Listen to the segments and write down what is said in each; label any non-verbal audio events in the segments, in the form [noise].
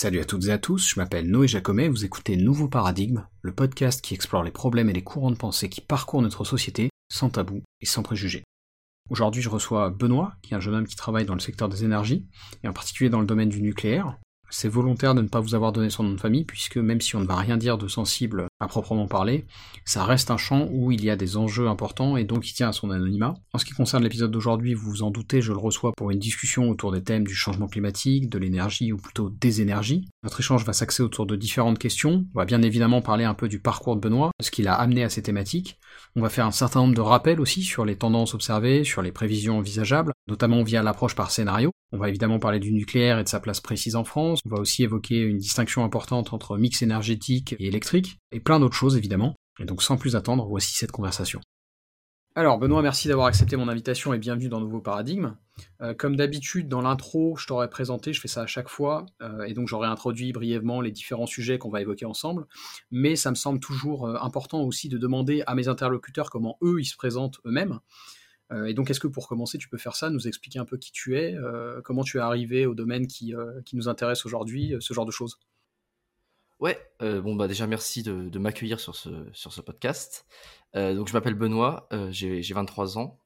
Salut à toutes et à tous, je m'appelle Noé Jacomet, vous écoutez Nouveau Paradigme, le podcast qui explore les problèmes et les courants de pensée qui parcourent notre société sans tabou et sans préjugés. Aujourd'hui, je reçois Benoît, qui est un jeune homme qui travaille dans le secteur des énergies, et en particulier dans le domaine du nucléaire. C'est volontaire de ne pas vous avoir donné son nom de famille, puisque même si on ne va rien dire de sensible à proprement parler, ça reste un champ où il y a des enjeux importants et donc il tient à son anonymat. En ce qui concerne l'épisode d'aujourd'hui, vous vous en doutez, je le reçois pour une discussion autour des thèmes du changement climatique, de l'énergie ou plutôt des énergies. Notre échange va s'axer autour de différentes questions. On va bien évidemment parler un peu du parcours de Benoît, ce qu'il a amené à ces thématiques. On va faire un certain nombre de rappels aussi sur les tendances observées, sur les prévisions envisageables, notamment via l'approche par scénario. On va évidemment parler du nucléaire et de sa place précise en France. On va aussi évoquer une distinction importante entre mix énergétique et électrique, et plein d'autres choses évidemment. Et donc sans plus attendre, voici cette conversation. Alors Benoît, merci d'avoir accepté mon invitation et bienvenue dans Nouveau Paradigme. Euh, comme d'habitude, dans l'intro, je t'aurais présenté, je fais ça à chaque fois, euh, et donc j'aurais introduit brièvement les différents sujets qu'on va évoquer ensemble, mais ça me semble toujours euh, important aussi de demander à mes interlocuteurs comment eux, ils se présentent eux-mêmes. et donc est-ce que pour commencer, tu peux faire ça, nous expliquer un peu qui tu es, comment tu es arrivé au domaine qui, qui nous intéresse aujourd'hui, ce genre de choses? Ouais, bon bah déjà merci de, de m'accueillir sur ce, sur ce podcast. donc je m'appelle Benoît, j'ai 23 ans.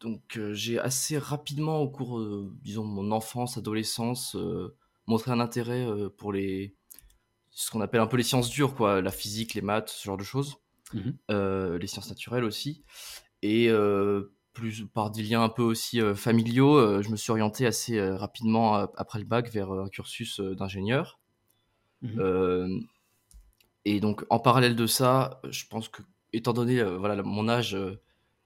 Donc j'ai assez rapidement au cours, disons, mon enfance, adolescence, montré un intérêt pour les ce qu'on appelle un peu les sciences dures, quoi, la physique, les maths, ce genre de choses, mmh les sciences naturelles aussi. Et plus par des liens un peu aussi familiaux, je me suis orienté assez rapidement après le bac vers un cursus d'ingénieur. Mmh et donc, en parallèle de ça, je pense que, étant donné voilà, mon âge,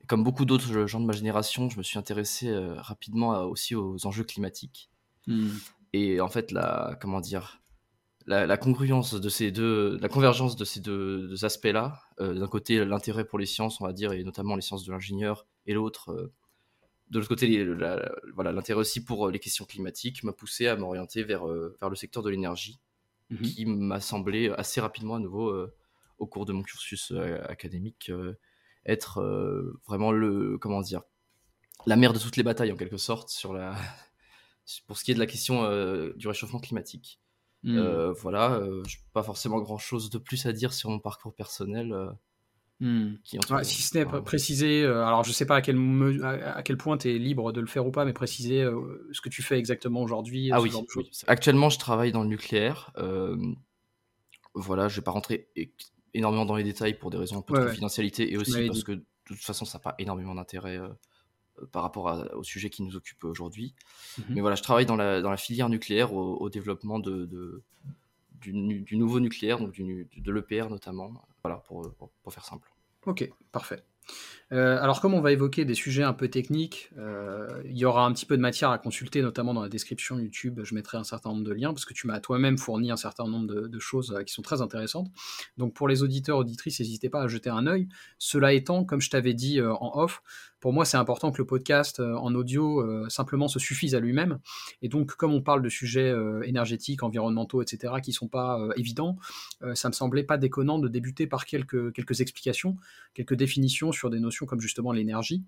comme beaucoup d'autres gens de ma génération, je me suis intéressé rapidement aussi aux enjeux climatiques. Mmh. Et en fait, la, comment dire, la, congruence de ces deux, la convergence de ces deux, aspects-là, d'un côté l'intérêt pour les sciences, on va dire, et notamment les sciences de l'ingénieur, et l'autre, de l'autre côté, voilà, l'intérêt aussi pour les questions climatiques, m'a poussé à m'orienter vers, vers le secteur de l'énergie. Mmh qui m'a semblé assez rapidement à nouveau euh, au cours de mon cursus euh, académique euh, être vraiment le comment dire la mère de toutes les batailles en quelque sorte sur la [laughs] pour ce qui est de la question du réchauffement climatique. Mmh. voilà, je n'ai pas forcément grand chose de plus à dire sur mon parcours personnel. Hmm. si ce n'est préciser, euh, alors je sais pas à quel, à, quel point tu es libre de le faire ou pas, mais préciser euh, ce que tu fais exactement aujourd'hui. Ah oui, actuellement je travaille dans le nucléaire. Euh, voilà, je vais pas rentrer énormément dans les détails pour des raisons un peu de confidentialité et aussi parce que de toute façon ça n'a pas énormément d'intérêt par rapport au sujet qui nous occupe aujourd'hui. Mhm. Mais voilà, je travaille dans la, dans la filière nucléaire au, développement de, de du, du, nouveau nucléaire, donc du, de l'EPR notamment. Voilà, pour, pour, faire simple. Ok, parfait. Euh, alors comme on va évoquer des sujets un peu techniques, euh, il y aura un petit peu de matière à consulter, notamment dans la description YouTube, je mettrai un certain nombre de liens, parce que tu m'as toi-même fourni un certain nombre de, choses euh, qui sont très intéressantes. Donc pour les auditeurs, auditrices, n'hésitez pas à jeter un œil. Cela étant, comme je t'avais dit en off, pour moi, c'est important que le podcast en audio simplement se suffise à lui-même. Et donc, comme on parle de sujets énergétiques, environnementaux, etc., qui ne sont pas évidents, ça me semblait pas déconnant de débuter par quelques explications, quelques définitions sur des notions comme justement l'énergie.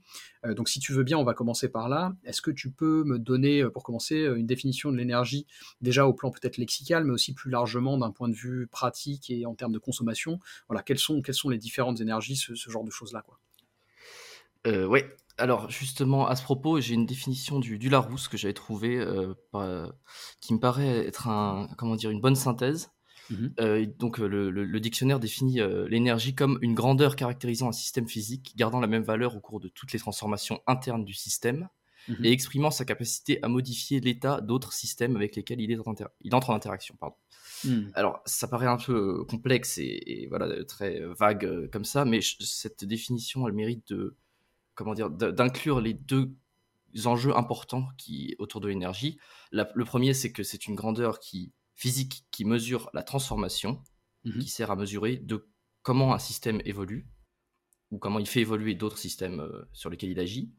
donc, si tu veux bien, on va commencer par là. Est-ce que tu peux me donner, pour commencer, une définition de l'énergie, déjà au plan peut-être lexical, mais aussi plus largement d'un point de vue pratique et en termes de consommation? Voilà, quelles sont, sont les différentes énergies, ce, genre de choses-là. Euh, ouais. Alors justement, à ce propos, j'ai une définition du, Larousse que j'avais trouvé, euh, qui me paraît être un, comment dire, une bonne synthèse. Mmh euh, donc le, dictionnaire définit l'énergie comme une grandeur caractérisant un système physique, gardant la même valeur au cours de toutes les transformations internes du système, mmh et exprimant sa capacité à modifier l'état d'autres systèmes avec lesquels il, est il entre en interaction. Pardon. Mmh. Alors, ça paraît un peu complexe et, voilà très vague comme ça, mais cette définition, elle mérite de comment dire, d'inclure les deux enjeux importants qui autour de l'énergie. Le premier, c'est que c'est une grandeur qui physique qui mesure la transformation, mmh qui sert à mesurer de comment un système évolue ou comment il fait évoluer d'autres systèmes euh, sur lesquels il agit.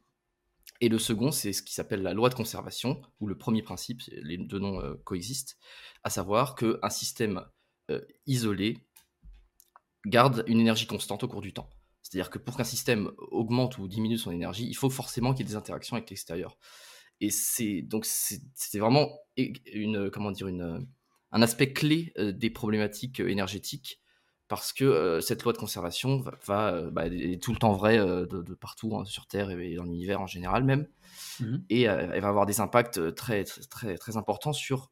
Et le second, c'est ce qui s'appelle la loi de conservation, où le premier principe, les deux noms euh, coexistent, à savoir qu'un système euh, isolé garde une énergie constante au cours du temps. C'est-à-dire que pour qu'un système augmente ou diminue son énergie, il faut forcément qu'il y ait des interactions avec l'extérieur. Et c'est donc c'est vraiment une comment dire une un aspect clé des problématiques énergétiques parce que cette loi de conservation va, bah, est tout le temps vraie de, partout hein, sur Terre et dans l'univers en général même, mmh et elle va avoir des impacts très très très, importants sur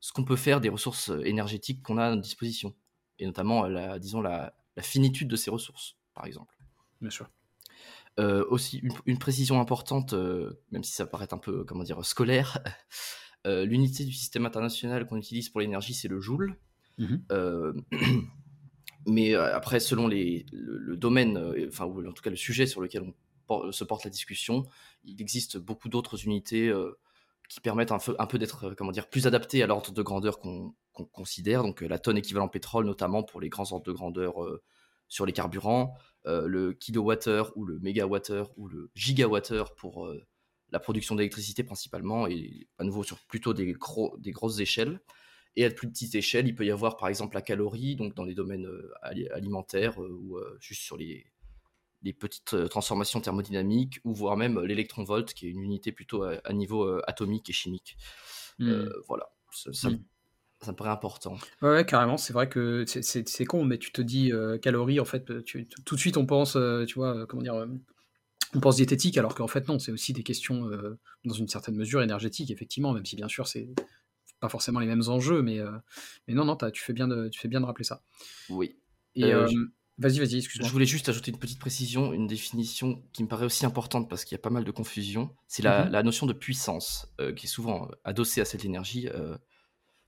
ce qu'on peut faire des ressources énergétiques qu'on a à notre disposition, et notamment la disons la, finitude de ces ressources, par exemple. Bien sûr. aussi une, précision importante, même si ça paraît un peu comment dire scolaire, l'unité du système international qu'on utilise pour l'énergie c'est le joule. Mmh [clears throat] Mais euh, après, selon les, le, domaine, euh, enfin, ou en tout cas le sujet sur lequel on se porte la discussion, il existe beaucoup d'autres unités euh, qui permettent un, peu, un peu d'être, comment dire, plus adaptées à l'ordre de grandeur qu'on considère. Donc la tonne équivalent pétrole, notamment pour les grands ordres de grandeur sur les carburants, le kilowattheure ou le mégawattheure ou le gigawattheure pour la production d'électricité principalement, et à nouveau sur plutôt des, gros, des grosses échelles. Et à plus petite échelle, il peut y avoir par exemple la calorie, donc dans les domaines euh, alimentaires euh, ou euh, juste sur les, les petites transformations thermodynamiques, ou voire même l'électron-volt, qui est une unité plutôt à, niveau atomique et chimique. Hmm. voilà, ça, hmm. ça, me paraît important. Ouais, carrément, c'est vrai que c'est con, mais tu te dis calories, en fait, tout de suite on pense, tu vois, comment dire on pense diététique, alors qu'en fait non, c'est aussi des questions dans une certaine mesure énergétiques, effectivement, même si bien sûr c'est pas forcément les mêmes enjeux, mais, euh, mais non, non, tu fais, bien de, tu fais bien de rappeler ça. Oui. Et euh, euh, vas-y, vas-y, excuse-moi. Je voulais juste ajouter une petite précision, une définition qui me paraît aussi importante parce qu'il y a pas mal de confusion. C'est la, mhm. notion de puissance qui est souvent adossée à cette énergie.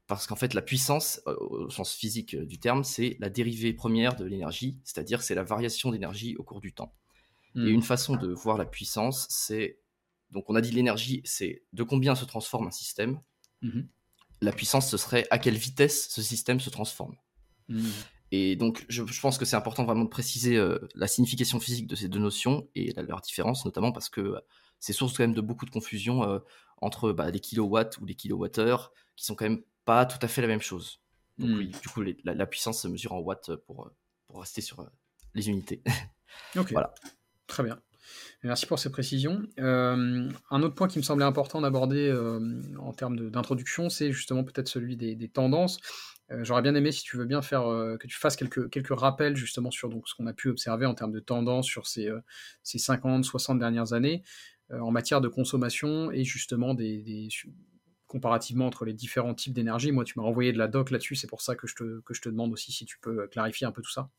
parce qu'en fait, la puissance, au sens physique du terme, c'est la dérivée première de l'énergie, c'est-à-dire c'est la variation d'énergie au cours du temps. Et mhm. une façon de voir la puissance, c'est donc on a dit l'énergie, c'est de combien se transforme un système. Mhm la puissance, ce serait à quelle vitesse ce système se transforme. Hmm. Et donc, je, pense que c'est important vraiment de préciser euh, la signification physique de ces deux notions et leur différence, notamment parce que euh, c'est source quand même de beaucoup de confusion euh, entre bah, les kilowatts ou les kilowattheures, qui sont quand même pas tout à fait la même chose. Donc oui, du coup, la, puissance se mesure en watts pour, pour rester sur les unités. [laughs] voilà. Très bien. Merci pour ces précisions. Euh, un autre point qui me semblait important d'aborder euh, en termes d'introduction, c'est justement peut-être celui des, tendances. Euh, j'aurais bien aimé, si tu veux bien, faire que tu fasses quelques, quelques rappels justement sur donc, ce qu'on a pu observer en termes de tendances sur ces, ces 50, 60 dernières années en matière de consommation et justement des, comparativement entre les différents types d'énergie. Moi, tu m'as renvoyé de la doc là-dessus, c'est pour ça que je, te, que je te demande aussi si tu peux clarifier un peu tout ça.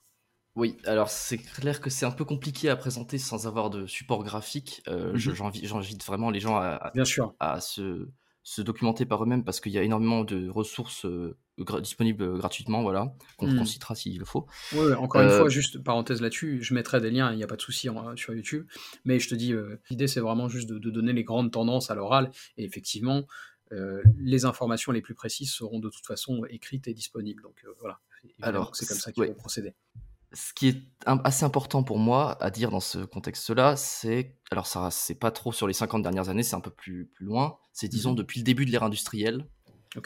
Oui, alors c'est clair que c'est un peu compliqué à présenter sans avoir de support graphique. Euh, mmh J'invite vraiment les gens à, Bien sûr. à se, se, documenter par eux-mêmes parce qu'il y a énormément de ressources euh, disponibles gratuitement, voilà, qu'on mmh. citera s'il le faut. Oui, encore une fois, euh, juste parenthèse là-dessus, je mettrai des liens, il n'y a pas de souci sur YouTube, mais je te dis, euh, l'idée c'est vraiment juste de, donner les grandes tendances à l'oral, et effectivement, les informations les plus précises seront de toute façon écrites et disponibles. Donc voilà, alors c'est comme ça qu'il faut procéder ce qui est assez important pour moi à dire dans ce contexte-là, c'est, alors ça, c'est pas trop sur les 50 dernières années, c'est un peu plus, plus loin, c'est disons mmh depuis le début de l'ère industrielle,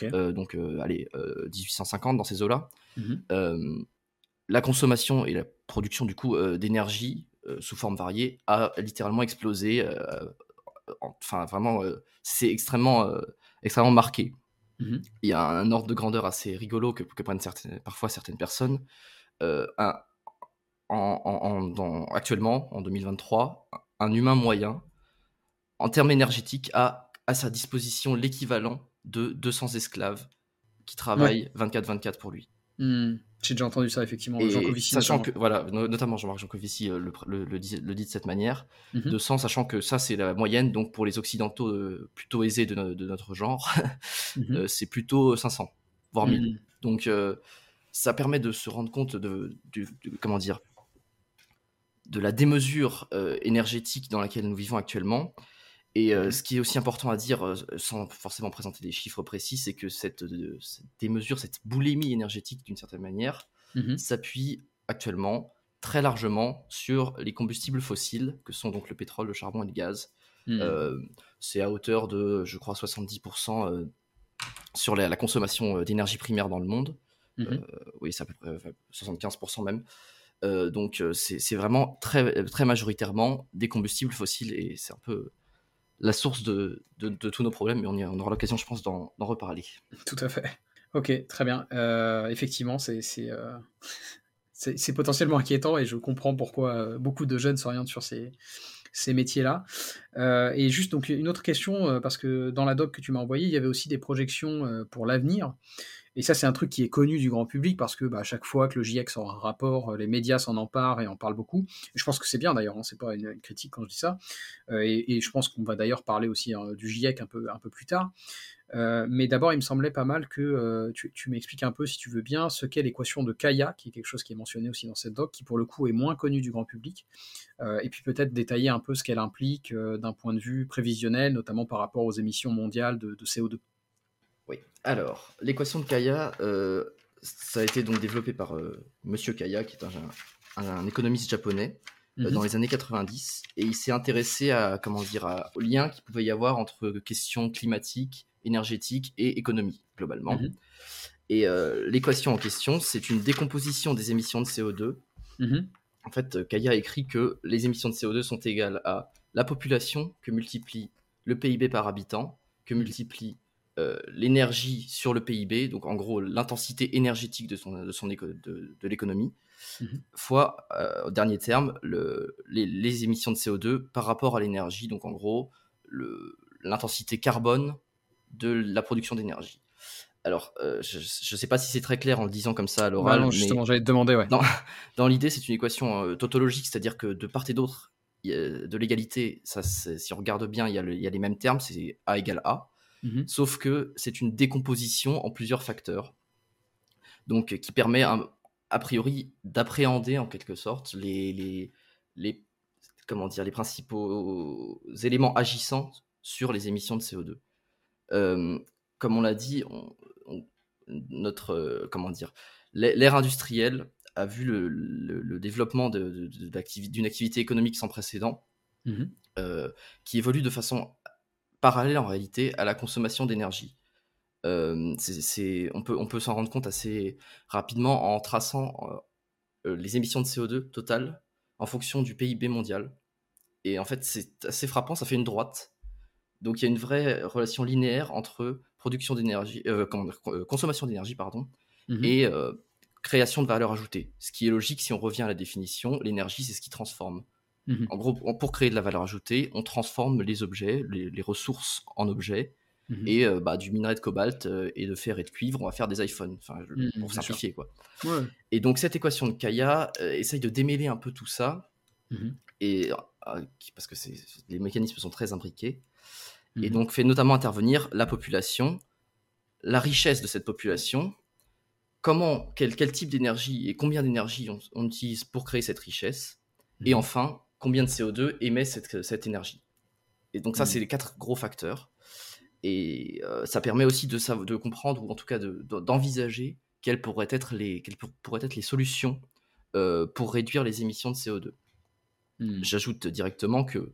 euh, donc euh, allez, 1850 euh, dans ces eaux-là, mmh la consommation et la production du coup d'énergie sous forme variée a littéralement explosé. enfin, vraiment, c'est extrêmement, extrêmement marqué. Mmh Il y a un ordre de grandeur assez rigolo que, que prennent certaines, parfois certaines personnes. un, actuellement, en 2023, un humain moyen, en termes énergétiques, a à sa disposition l'équivalent de 200 esclaves qui travaillent 24-24 pour lui. Hmm. J'ai déjà entendu ça, effectivement. sachant que, voilà, notamment Jean-Marc Jancovici euh, le, le, dit, de cette manière, 200, mhm. sachant que ça, c'est la moyenne, donc pour les Occidentaux euh, plutôt aisés de, notre genre, [laughs] mhm. euh, c'est plutôt 500, voire 1000. Hmm. Donc, ça permet de se rendre compte de comment dire, de la démesure euh, énergétique dans laquelle nous vivons actuellement. Et euh, mmh ce qui est aussi important à dire, euh, sans forcément présenter des chiffres précis, c'est que cette, démesure, cette boulimie énergétique d'une certaine manière, mmh s'appuie actuellement très largement sur les combustibles fossiles, que sont donc le pétrole, le charbon et le gaz. Mmh. c'est à hauteur de, je crois, 70% sur la, la consommation d'énergie primaire dans le monde. oui, c'est à peu près 75% même. Euh, donc euh, c'est vraiment très, très majoritairement des combustibles fossiles et c'est un peu la source de, de, tous nos problèmes, mais on, aura l'occasion, je pense, d'en reparler. Tout à fait. Ok, très bien. effectivement, [laughs] c'est c'est potentiellement inquiétant et je comprends pourquoi beaucoup de jeunes s'orientent sur ces, ces métiers-là. et juste donc une autre question, parce que dans la doc que tu m'as envoyé, il y avait aussi des projections pour l'avenir. Et ça, c'est un truc qui est connu du grand public parce que bah, à chaque fois que le GIEC sort un rapport, les médias s'en emparent et en parlent beaucoup. Et je pense que c'est bien d'ailleurs, hein, c'est pas une, critique quand je dis ça. et, je pense qu'on va d'ailleurs parler aussi hein, du GIEC un peu, un peu plus tard. Euh, mais d'abord, il me semblait pas mal que euh, tu, m'expliques un peu, si tu veux bien, ce qu'est l'équation de Kaya, qui est quelque chose qui est mentionné aussi dans cette doc, qui pour le coup est moins connu du grand public, euh, et puis peut-être détailler un peu ce qu'elle implique d'un point de vue prévisionnel, notamment par rapport aux émissions mondiales de, CO2. Oui, alors, l'équation de Kaya, ça a été donc développé par Monsieur Kaya, qui est un, économiste japonais, mhm. dans les années 90, et il s'est intéressé à, comment dire, au lien qu'il pouvait y avoir entre questions climatiques énergétique et économie, globalement. Mhm. Et euh, l'équation en question, c'est une décomposition des émissions de CO2. Mhm. En fait, Kaya écrit que les émissions de CO2 sont égales à la population que multiplie le PIB par habitant, que multiplie euh, l'énergie sur le PIB, donc en gros l'intensité énergétique de, son, de, son de, l'économie, fois, euh, au dernier terme, le, les, les, émissions de CO2 par rapport à l'énergie, donc en gros l'intensité carbone de la production d'énergie. Alors, euh, je ne sais pas si c'est très clair en le disant comme ça à l'oral. non, justement, j'allais te demander, ouais. Dans, [laughs] l'idée, c'est une équation tautologique, c'est-à-dire que de part et d'autre de l'égalité, ça, si on regarde bien, il y, a il y a les mêmes termes, c'est A égale A. Mhm. Sauf que c'est une décomposition en plusieurs facteurs. Donc, qui permet, a priori, d'appréhender en quelque sorte les, les, les, comment dire, les principaux éléments agissants sur les émissions de CO2 comme on l'a dit, notre euh, comment dire, l'ère industrielle a vu le, développement d'une activité économique sans précédent, mmh euh, qui évolue de façon parallèle en réalité à la consommation d'énergie. c'est, on peut, on peut s'en rendre compte assez rapidement en traçant euh, les émissions de CO2 totales en fonction du PIB mondial. Et en fait, c'est assez frappant, ça fait une droite donc il y a une vraie relation linéaire entre production d'énergie, euh, euh, consommation d'énergie, pardon, mhm. et euh, création de valeur ajoutée. Ce qui est logique si on revient à la définition, l'énergie c'est ce qui transforme. Mhm. En gros, pour créer de la valeur ajoutée, on transforme les objets, les, ressources en objets, mhm. et bah, du minerai de cobalt et de fer et de cuivre, on va faire des iPhones, enfin, pour simplifier quoi. Et donc cette équation de Kaya essaye de démêler un peu tout ça, et parce que les mécanismes sont très imbriqués et donc fait notamment intervenir la population, la richesse de cette population, comment, quel, quel type d'énergie et combien d'énergie on, utilise pour créer cette richesse, et enfin, combien de CO2 émet cette, cette énergie. Et donc ça, mhm. c'est les quatre gros facteurs. Et euh, ça permet aussi de, de comprendre, ou en tout cas d'envisager quelles, pourraient être les, quelles pourraient être les solutions euh, pour réduire les émissions de CO2. J'ajoute directement que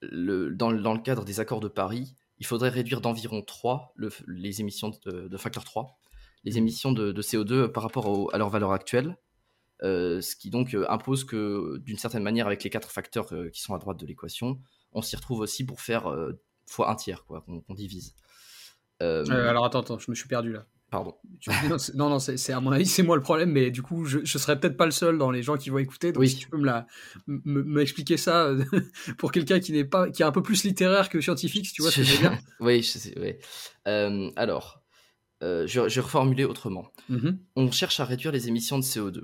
dans, le cadre des accords de Paris, il faudrait réduire d'environ 3 les émissions de, facteur 3, les mmh. émissions de, CO2 par rapport à leur valeur actuelle, ce qui donc euh, impose que d'une certaine manière, avec les quatre facteurs euh, qui sont à droite de l'équation, on s'y retrouve aussi pour faire fois un tiers, quoi, qu'on divise. alors attends, attends, je me suis perdu là. Pardon. non, non, c'est à mon avis, c'est moi le problème, mais du coup, je, je serais peut-être pas le seul dans les gens qui vont écouter. Donc, oui. si tu peux me m'expliquer ça euh, [laughs] pour quelqu'un qui n'est pas, qui est un peu plus littéraire que scientifique, si tu vois ce que je veux dire. [laughs] oui, je sais. Oui. Euh, alors, euh, je, je, vais reformuler autrement. Mm-hmm. On cherche à réduire les émissions de CO2.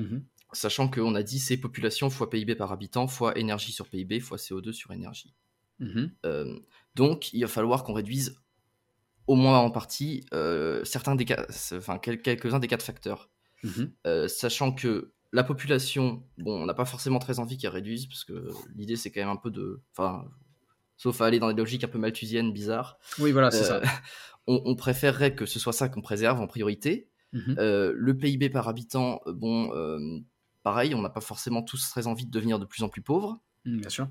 Mm-hmm. Sachant qu'on a dit c'est population fois PIB par habitant fois énergie sur PIB fois CO2 sur énergie. Mm-hmm. donc, il va falloir qu'on réduise au moins en partie, euh, certains des enfin, quelques-uns des quatre facteurs. Mhm. Euh, sachant que la population, bon, on n'a pas forcément très envie qu'elle réduise, parce que l'idée c'est quand même un peu de. Enfin, sauf à aller dans des logiques un peu malthusiennes, bizarres. Oui, voilà, c'est ça. [laughs] Euh, on, préférerait que ce soit ça qu'on préserve en priorité. Mhm. le PIB par habitant, bon, pareil, on n'a pas forcément tous très envie de devenir de plus en plus pauvres. Mm, bien sûr.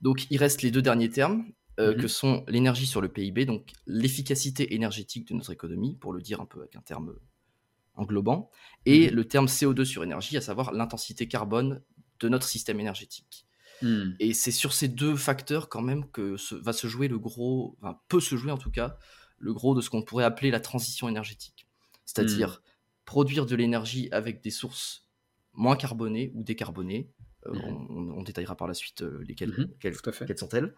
Donc il reste les deux derniers termes, euh, que sont l'énergie sur le PIB, donc l'efficacité énergétique de notre économie, pour le dire un peu avec un terme englobant, et le terme CO2 sur énergie, à savoir l'intensité carbone de notre système énergétique. Et c'est sur ces deux facteurs quand même que va se jouer le gros, enfin, peut se jouer en tout cas, le gros de ce qu'on pourrait appeler la transition énergétique. C'est-à-dire Hmm. produire de l'énergie avec des sources moins carbonées ou décarbonées. Euh, Mhm. on, on détaillera par la suite euh, lesquelles, Mhm, quelles, sont-elles.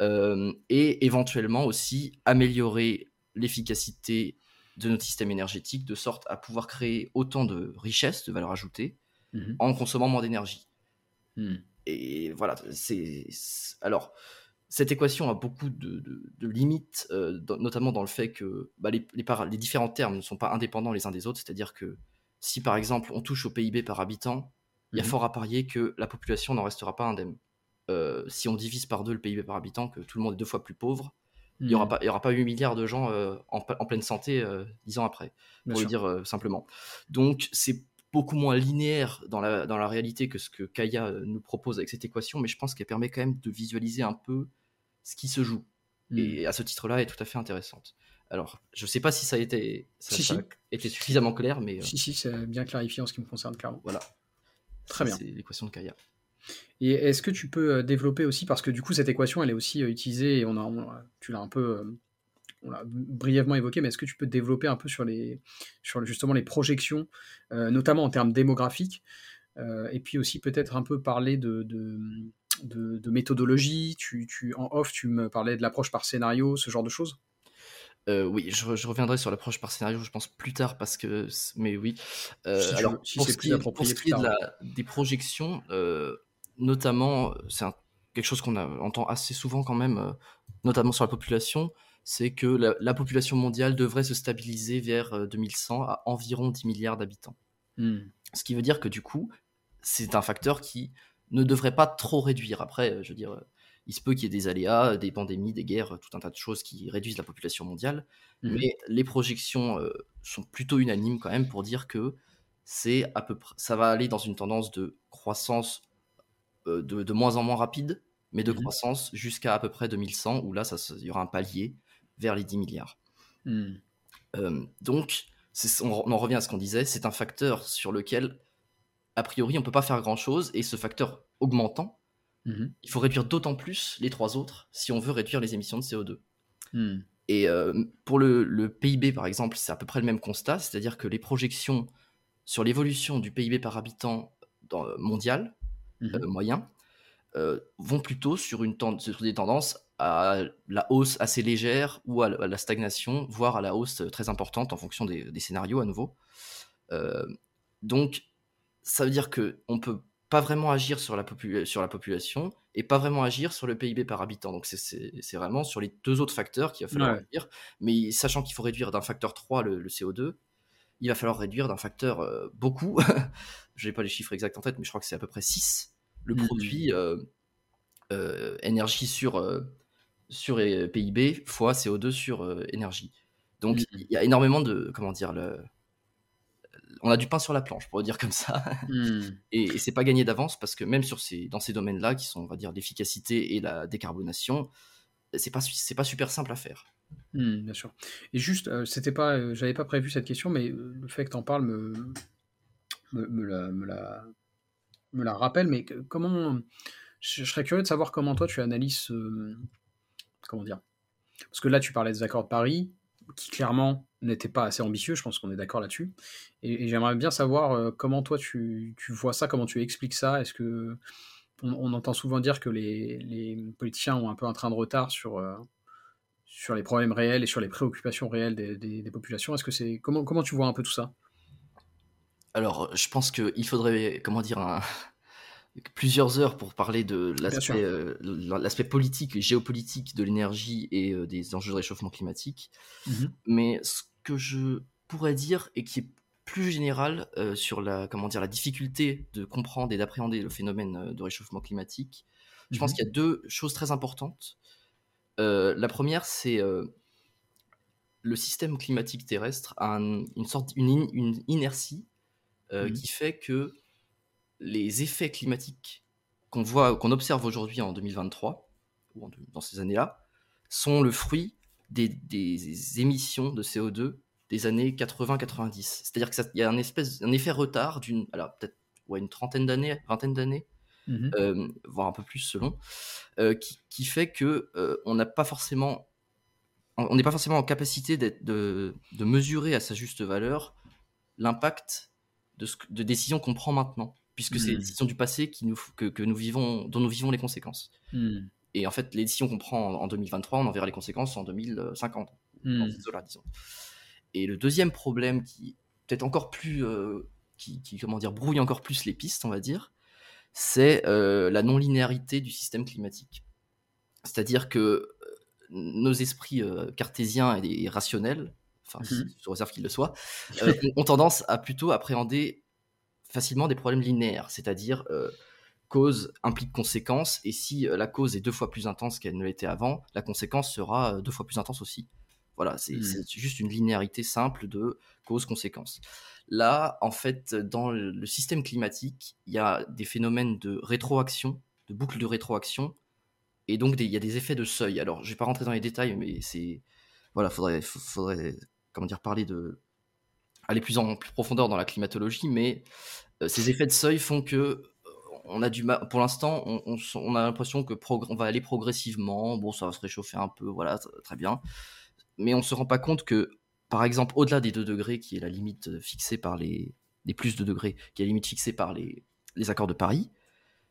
Euh, et éventuellement aussi améliorer l'efficacité de notre système énergétique de sorte à pouvoir créer autant de richesses, de valeur ajoutée, en consommant moins d'énergie. Et voilà, c'est- Alors, cette équation a beaucoup de, de- de limites, euh, dans- notamment dans le fait que bah, les, les par- les différents termes ne sont pas indépendants les uns des autres. C'est-à-dire que si, par exemple, on touche au PIB par habitant, il y a Mhm. fort à parier que la population n'en restera pas indemne. Euh, si on divise par deux le PIB par habitant, que tout le monde est deux fois plus pauvre, il n'y aura, Hmm. pas- y aura pas 8 milliards de gens euh, en, pleine santé 10 ans après Bien pour le sûr. dire simplement. Donc c'est beaucoup moins linéaire dans la, dans la réalité que ce que Kaya nous propose avec cette équation, mais je pense qu'elle permet quand même de visualiser un peu ce qui se joue. Hmm. Et à ce titre-là, elle est tout à fait intéressante. Alors, je sais pas si ça a été, ça, Si, ça si. a été suffisamment clair, mais euh, Si, si, c'est bien clarifié en ce qui me concerne, clairement. voilà. Très bien. C'est l'équation de Kaya. Et est-ce que tu peux euh, développer aussi, parce que du coup, cette équation, elle est aussi euh, utilisée, et on a, on tu l'as un peu euh, on l'a brièvement évoqué, mais est-ce que tu peux développer un peu sur, les, sur justement les projections, euh, notamment en termes démographiques, euh, et puis aussi peut-être un peu parler de, de, de- de méthodologie, tu, tu, en off, tu me parlais de l'approche par scénario, ce genre de choses? Euh, oui, je, re- je reviendrai sur l'approche par scénario, je pense plus tard parce que, mais oui. Euh, Si alors, si pour ce qui est, pour approprié ce plus qui est de tard. la- des projections, euh, notamment, c'est quelque chose qu'on entend assez souvent quand même, notamment sur la population, c'est que la, la population mondiale devrait se stabiliser vers euh, 2100 à environ 10 milliards d'habitants. Hmm. Ce qui veut dire que du coup, c'est un facteur qui ne devrait pas trop réduire. Après, euh, je veux dire, euh, il se peut qu'il y ait des aléas, des pandémies, des guerres, tout un tas de choses qui réduisent la population mondiale. Mhm. Mais les projections euh, sont plutôt unanimes quand même pour dire que c'est à peu près, ça va aller dans une tendance de croissance euh, de, de moins en moins rapide, mais de Mhm. croissance jusqu'à à peu près 2100, où là, il y aura un palier vers les 10 milliards. Hmm. Euh, donc, on, on en revient à ce qu'on disait, c'est un facteur sur lequel, a priori, on ne peut pas faire grand-chose, et ce facteur augmentant, Mhm. il faut réduire d'autant plus les trois autres si on veut réduire les émissions de CO2. Hmm. Et euh, pour le, le PIB, par exemple, c'est à peu près le même constat, c'est-à-dire que les projections sur l'évolution du PIB par habitant dans- euh, mondial, Mhm. euh, moyen, euh, vont plutôt sur, une tend- sur des tendances à la hausse assez légère ou à la, à la stagnation, voire à la hausse très importante en fonction des, des scénarios à nouveau. Donc, ça veut dire qu'on ne peut pas vraiment agir sur la, popula- sur la population et pas vraiment agir sur le PIB par habitant. Donc, c'est- vraiment sur les deux autres facteurs qu'il va falloir Ouais. réduire. Mais sachant qu'il faut réduire d'un facteur 3 le, le CO2, il va falloir réduire d'un facteur euh, beaucoup. [laughs] Je n'ai pas les chiffres exacts en tête, mais je crois que c'est à peu près 6 le Mhm. produit euh, euh, énergie sur, sur PIB fois CO2 sur énergie. Donc Mhm. il y a énormément de. Comment dire le... On a du pain sur la planche, pour le dire comme ça. [laughs] Hmm. Et, et c'est pas gagné d'avance parce que même sur ces, dans ces domaines-là, qui sont, on va dire, l'efficacité et la décarbonation, c'est pas, c'est pas super simple à faire. Hmm, bien sûr. Et juste, euh, c'était pas, euh, j'avais pas prévu cette question, mais euh, le fait que tu en parles me, me, me la, me, la, me la rappelle. Mais que- comment, je, je serais curieux de savoir comment toi tu analyses, euh, comment dire, parce que là tu parlais des accords de Paris, qui clairement n'étaient pas assez ambitieux. Je pense qu'on est d'accord là-dessus. Et, j'aimerais bien savoir euh, comment toi tu, vois ça, comment tu expliques ça? Est-ce que on, entend souvent dire que les, politiciens ont un peu un train de retard sur euh, sur les problèmes réels et sur les préoccupations réelles des populations. Est-ce que c'est comment comment tu vois un peu tout ça? Alors, je pense qu'il faudrait, comment dire, un- plusieurs heures pour parler de l'aspect euh, l'aspect politique et géopolitique de l'énergie et euh, des enjeux de réchauffement climatique. Mais ce que je pourrais dire et qui est plus général euh, sur la, comment dire, la difficulté de comprendre et d'appréhender le phénomène euh, de réchauffement climatique, je pense Mhm. qu'il y a deux choses très importantes. La première, c'est le système climatique terrestre a un- une sorte une, in- une inertie Mhm. qui fait que les effets climatiques qu'on voit, qu'on observe aujourd'hui en 2023 ou en- dans ces années-là, sont le fruit des, des émissions de CO2 des années 80-90. C'est-à-dire qu'il y a un, espèce, un effet retard d'une, alors peut-être ouais, une trentaine d'années, vingtaine d'années, Mhm. euh, voire un peu plus selon, euh, qui, qui fait que euh, on n'a pas forcément on n'est pas forcément en capacité de, de, mesurer à sa juste valeur l'impact de, de décisions qu'on prend maintenant, puisque c'est les hmm. décisions du passé qui nous, que, que, nous vivons, dont nous vivons les conséquences. Hmm. Et en fait, les décisions qu'on prend en, 2023, on en verra les conséquences en 2050. Hmm. disons. Et le deuxième problème qui peut-être encore plus, euh, qui, comment dire, brouille encore plus les pistes, on va dire, c'est euh, la non-linéarité du système climatique. C'est-à-dire que euh, nos esprits cartésiens et, rationnels, enfin, sous réserve qu'ils le soient, ont tendance à plutôt appréhender facilement des problèmes linéaires, c'est-à-dire cause implique conséquence, et si la cause est deux fois plus intense qu'elle ne l'était avant, la conséquence sera deux fois plus intense aussi. Voilà, c'est mmh. juste une linéarité simple de cause-conséquence. Là, en fait, dans le système climatique, il y a des phénomènes de rétroaction, de boucle de rétroaction, et donc il y a des effets de seuil. Alors, je vais pas rentrer dans les détails, mais c'est voilà, faudrait, faudrait comment dire parler de aller plus en profondeur dans la climatologie, mais euh, ces effets de seuil font que euh, on a du mal. Pour l'instant, on, a l'impression que on va aller progressivement. Bon, ça va se réchauffer un peu, voilà, très bien mais on se rend pas compte que, par exemple, au-delà des 2 degrés, qui est la limite fixée par les, des plus de degrés, qui est la limite fixée par les, les accords de Paris,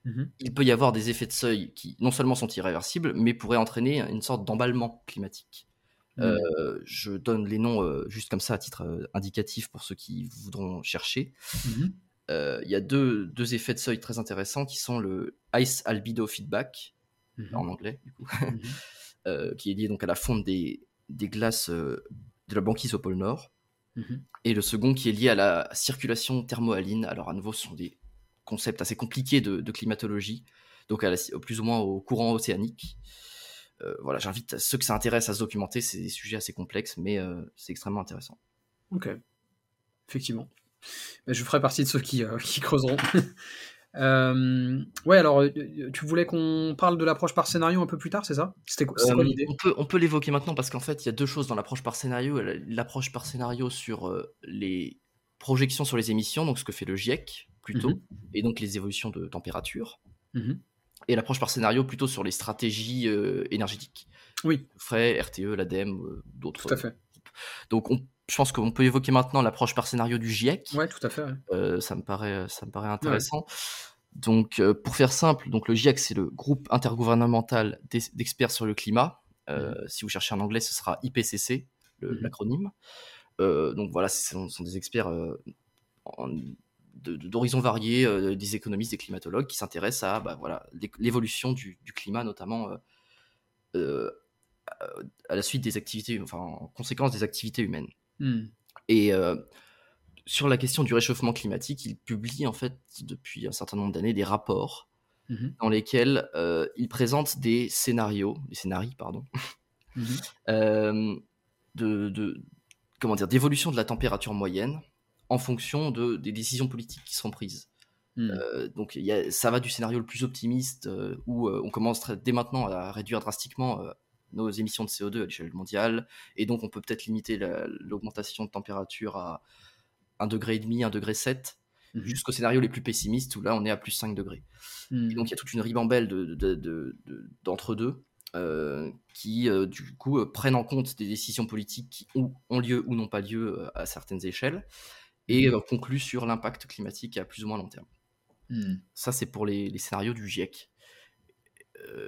mhm. il peut y avoir des effets de seuil qui non seulement sont irréversibles, mais pourraient entraîner une sorte d'emballement climatique. Euh, je donne les noms juste comme ça à titre indicatif pour ceux qui voudront chercher. Mhm. Il y a deux, deux, effets de seuil très intéressants qui sont le Ice Albedo Feedback, en anglais, du coup, [laughs] qui est lié donc à la fonte des, des glaces euh, de la banquise au pôle Nord. Et le second qui est lié à la circulation thermohaline. Alors à nouveau, ce sont des concepts assez compliqués de, climatologie, donc à plus ou moins au courant océanique. Euh, voilà, j'invite ceux que ça intéresse à se documenter. C'est des sujets assez complexes, mais euh, c'est extrêmement intéressant. Ok, effectivement. je ferai partie de ceux qui, [laughs] qui creuseront. [laughs] Euh, ouais, alors, euh, tu voulais qu'on parle de l'approche par scénario un peu plus tard, c'est ça? C'était quoi, euh, l'idée? On peut, on peut l'évoquer maintenant parce qu'en fait, il y a deux choses dans l'approche par scénario. L'approche par scénario sur les projections sur les émissions, donc ce que fait le GIEC plutôt, mhm. et donc les évolutions de température. Mhm. Et l'approche par scénario plutôt sur les stratégies énergétiques. Oui. Frais, RTE, l'ADEME, d'autres. Tout à fait. Donc, on je pense qu'on peut évoquer maintenant l'approche par scénario du GIEC. Ouais, tout à fait. Euh, ça me paraît, ça me paraît intéressant. Donc, euh, pour faire simple, donc le GIEC c'est le groupe intergouvernemental d'experts sur le climat. Euh. Si vous cherchez en anglais, ce sera IPCC, mhm. l'acronyme. donc voilà, ce sont, des experts d'horizons variés, des économistes, des climatologues qui s'intéressent à bah, voilà, l'évolution du, du, climat, notamment à la suite des activités, enfin en conséquence des activités humaines. Hmm. Et euh, sur la question du réchauffement climatique, il publie en fait depuis un certain nombre d'années des rapports mhm. dans lesquels euh, il présente des scénarios, des scénarios pardon, mhm. [laughs] euh, de, comment dire d'évolution de la température moyenne en fonction de, des décisions politiques qui seront prises. Hmm. donc y a, ça va du scénario le plus optimiste où on commence dès maintenant à réduire drastiquement nos émissions de CO2 à l'échelle mondiale, et donc on peut peut-être limiter l'augmentation de température à 1,5 degré, 1 degré 7, mhm. jusqu'aux scénarios les plus pessimistes, où là on est à plus 5 degrés. Et donc il y a toute une ribambelle d'entre-deux. Euh, qui euh, du coup euh, prennent en compte des décisions politiques qui ont, lieu ou n'ont pas lieu à certaines échelles et mhm. concluent sur l'impact climatique à plus ou moins long terme. Ça c'est pour les, les, scénarios du GIEC.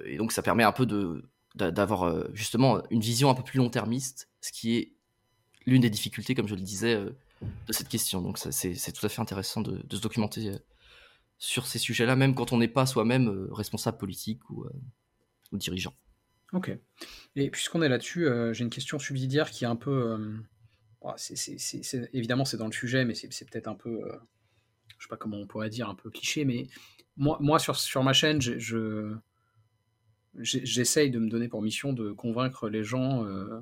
et donc ça permet un peu de, d'avoir euh, justement une vision un peu plus long-termiste, ce qui est l'une des difficultés, comme je le disais, euh, de cette question. Donc c'est tout à fait intéressant de, se documenter euh, sur ces sujets-là, même quand on n'est pas soi-même responsable politique ou, ou, dirigeant. Ok. Et puisqu'on est là-dessus, j'ai une question subsidiaire qui est un peu... évidemment, c'est dans le sujet, mais c'est peut-être un peu... je sais pas comment on pourrait dire, un peu cliché, mais moi, moi sur, ma chaîne, je j'essaye de me donner pour mission de convaincre les gens, euh,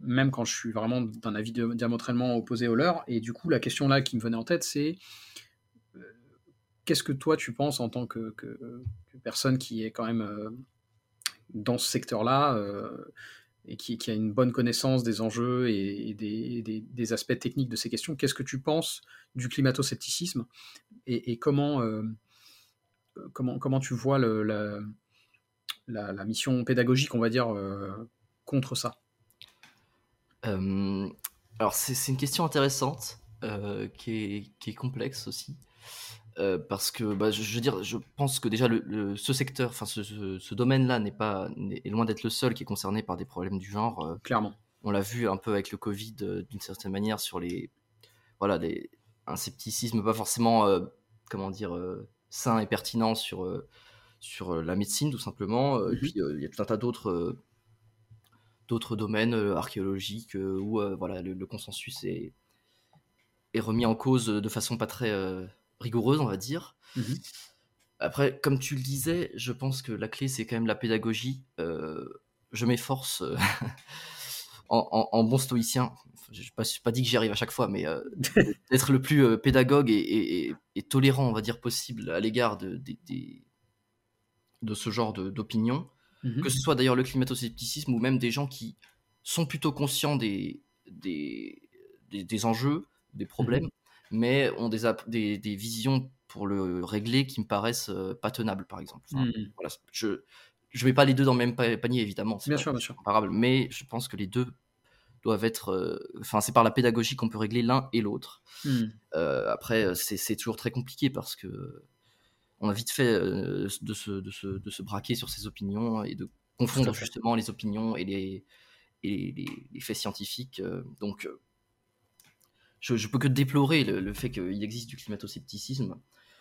même quand je suis vraiment d'un avis diamétralement opposé au leur. Et du coup, la question là qui me venait en tête, c'est euh, qu'est-ce que toi tu penses en tant que, personne qui est quand même euh, dans ce secteur-là et qui, a une bonne connaissance des enjeux et, des, aspects techniques de ces questions, qu'est-ce que tu penses du climato-scepticisme et, comment, comment, comment tu vois la, mission pédagogique, on va dire, euh, contre ça? Alors c'est une question intéressante qui, est, complexe aussi. Parce que bah, je, veux dire, je pense que déjà le, ce secteur, enfin ce, ce, domaine-là n'est pas est loin d'être le seul qui est concerné par des problèmes du genre. Clairement. On l'a vu un peu avec le Covid d'une certaine manière sur les voilà un scepticisme pas forcément comment dire sain et pertinent sur sur la médecine tout simplement. Et mmh puis il y a tout un tas d'autres d'autres domaines archéologiques où voilà le, consensus est est remis en cause de façon pas très rigoureuse, on va dire. Mmh Après, comme tu le disais, je pense que la clé, c'est quand même la pédagogie. je m'efforce, [laughs] en, bon stoïcien, je n'ai pas, pas, dit que j'y arrive à chaque fois, mais [laughs] d'être le plus pédagogue et, tolérant, on va dire, possible à l'égard de, de, ce genre d'opinion. Mmh que ce soit d'ailleurs le climato-scepticisme ou même des gens qui sont plutôt conscients des, des, des enjeux, des mmh problèmes, mais ont des, des, visions pour le régler qui me paraissent euh, pas tenables, par exemple. Mmh. voilà, je je vais pas les deux dans le même panier, évidemment. Bien sûr, bien sûr. Comparable, mais je pense que les deux doivent être. Euh, enfin, c'est par la pédagogie qu'on peut régler l'un et l'autre. Mmh. Euh, après, c'est toujours très compliqué parce que on a vite fait de se, de, se, de, se, braquer sur ses opinions et de confondre justement les opinions et les, et les, les faits scientifiques. donc, je, je, peux que déplorer le, fait qu'il existe du climato-scepticisme.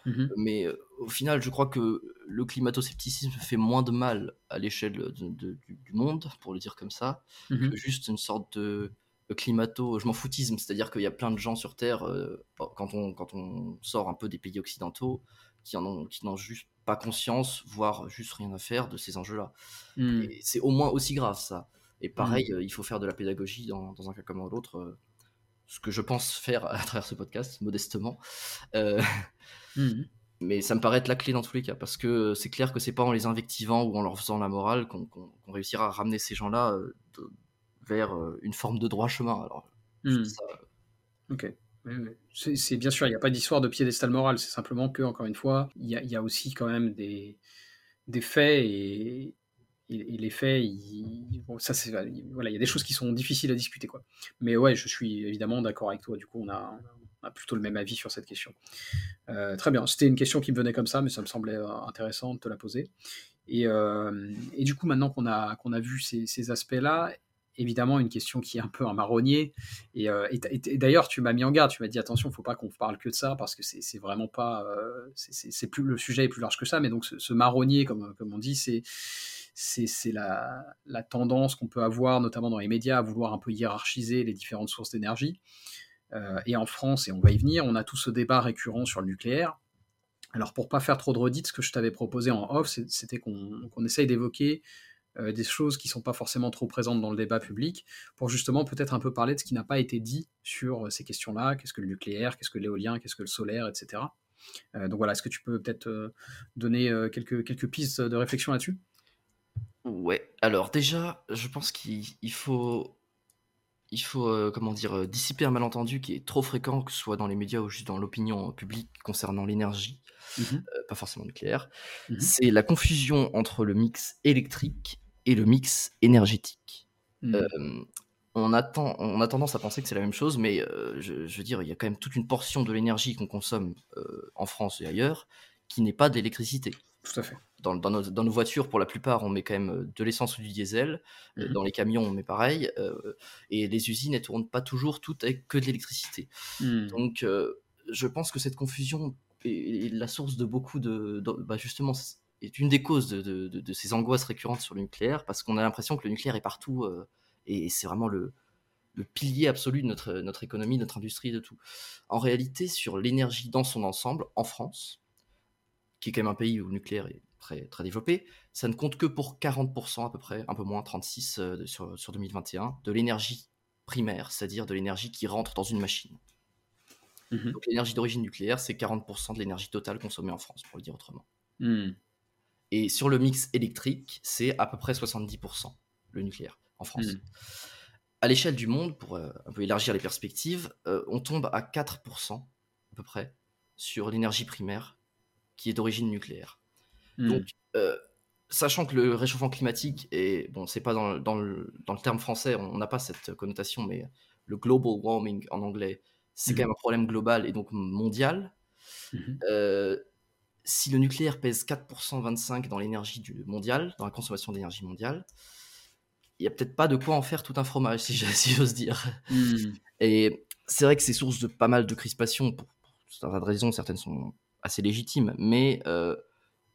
Mmh mais euh, au final, je crois que le climato-scepticisme fait moins de mal à l'échelle du, monde, pour le dire comme ça, mmh que juste une sorte de, climato, je m'en foutisme, c'est-à-dire qu'il y a plein de gens sur Terre, euh, quand, on, quand on sort un peu des pays occidentaux, qui n'ont juste pas conscience, voire juste rien à faire de ces enjeux-là. Mmh. C'est au moins aussi grave ça. Et pareil, euh, il faut faire de la pédagogie dans, dans un cas comme dans l'autre ce que je pense faire à travers ce podcast, modestement. Euh, mmh. Mais ça me paraît être la clé dans tous les cas, parce que c'est clair que c'est pas en les invectivant ou en leur faisant la morale qu'on réussira à ramener ces gens-là euh, vers euh, une forme de droit chemin. Alors, mmh. Ok. C'est bien sûr, il n'y a pas d'histoire de piédestal moral, c'est simplement que, encore une fois, il y, y, a aussi quand même des, des faits et, et, les faits, il, ça c'est voilà, il y a des choses qui sont difficiles à discuter quoi. Mais ouais, je suis évidemment d'accord avec toi. Du coup, on a, plutôt le même avis sur cette question. Euh, très bien. C'était une question qui me venait comme ça, mais ça me semblait euh, intéressant de te la poser. Et, euh, et du coup, maintenant qu'on a qu'on a vu ces, aspects-là, évidemment une question qui est un peu un marronnier. Et, et, d'ailleurs, tu m'as mis en garde, tu m'as dit attention, il ne faut pas qu'on parle que de ça parce que c'est vraiment pas, c'est plus le sujet est plus large que ça. Mais donc ce, ce marronnier, comme, comme on dit, c'est c'est la, tendance qu'on peut avoir, notamment dans les médias, à vouloir un peu hiérarchiser les différentes sources d'énergie. Euh, et en France, et on va y venir, on a tout ce débat récurrent sur le nucléaire. Alors pour pas faire trop de redites, ce que je t'avais proposé en off, c'était qu'on essaye d'évoquer euh, des choses qui sont pas forcément trop présentes dans le débat public, pour justement peut-être un peu parler de ce qui n'a pas été dit sur euh, ces questions-là, qu'est-ce que le nucléaire, qu'est-ce que l'éolien, qu'est-ce que le solaire, etc. donc voilà, est-ce que tu peux peut-être donner quelques, quelques pistes de réflexion là-dessus? Ouais, alors déjà, je pense qu'il faut, il faut euh, comment dire, euh, dissiper un malentendu qui est trop fréquent, que ce soit dans les médias ou juste dans l'opinion publique concernant l'énergie, mmh euh, pas forcément nucléaire. Mmh c'est la confusion entre le mix électrique et le mix énergétique. Mmh. on, attend, on a tendance à penser que c'est la même chose, mais je, je, veux dire, il y a quand même toute une portion de l'énergie qu'on consomme en France et ailleurs qui n'est pas d'électricité. Tout à fait dans, nos, voitures, pour la plupart, on met quand même euh, de l'essence ou du diesel. Euh, mmh dans les camions, on met pareil. Euh, et les usines, elles tournent pas toujours toutes avec que de l'électricité. Mmh. Donc, je pense que cette confusion est, la source de beaucoup de. Bah, justement, est une des causes de, ces angoisses récurrentes sur le nucléaire, parce qu'on a l'impression que le nucléaire est partout. et c'est vraiment le, le pilier absolu de notre, notre économie, notre industrie, de tout. En réalité, sur l'énergie dans son ensemble, en France, qui est quand même un pays où le nucléaire est très, très développé, ça ne compte que pour 40% à peu près, un peu moins, 36 euh, sur, sur 2021, de l'énergie primaire, c'est-à-dire de l'énergie qui rentre dans une machine. Mmh Donc l'énergie d'origine nucléaire, c'est 40% de l'énergie totale consommée en France, pour le dire autrement. Mmh. Et sur le mix électrique, c'est à peu près 70% le nucléaire en France. Mmh. À l'échelle du monde, pour euh, un peu élargir les perspectives, euh, on tombe à 4% à peu près sur l'énergie primaire qui est d'origine nucléaire. Donc, mmh. euh, sachant que le réchauffement climatique est bon, c'est pas dans, le, dans, le, dans, le, terme français, on n'a pas cette connotation, mais le global warming en anglais, c'est quand mmh même un problème global et donc mondial. Mmh euh, si le nucléaire pèse 4% 25 dans l'énergie mondiale, dans la consommation d'énergie mondiale, il n'y a peut-être pas de quoi en faire tout un fromage, si [laughs] j'ose dire. Mmh. Et c'est vrai que c'est source de pas mal de crispations pour, certaines raisons, certaines sont assez légitimes, mais euh,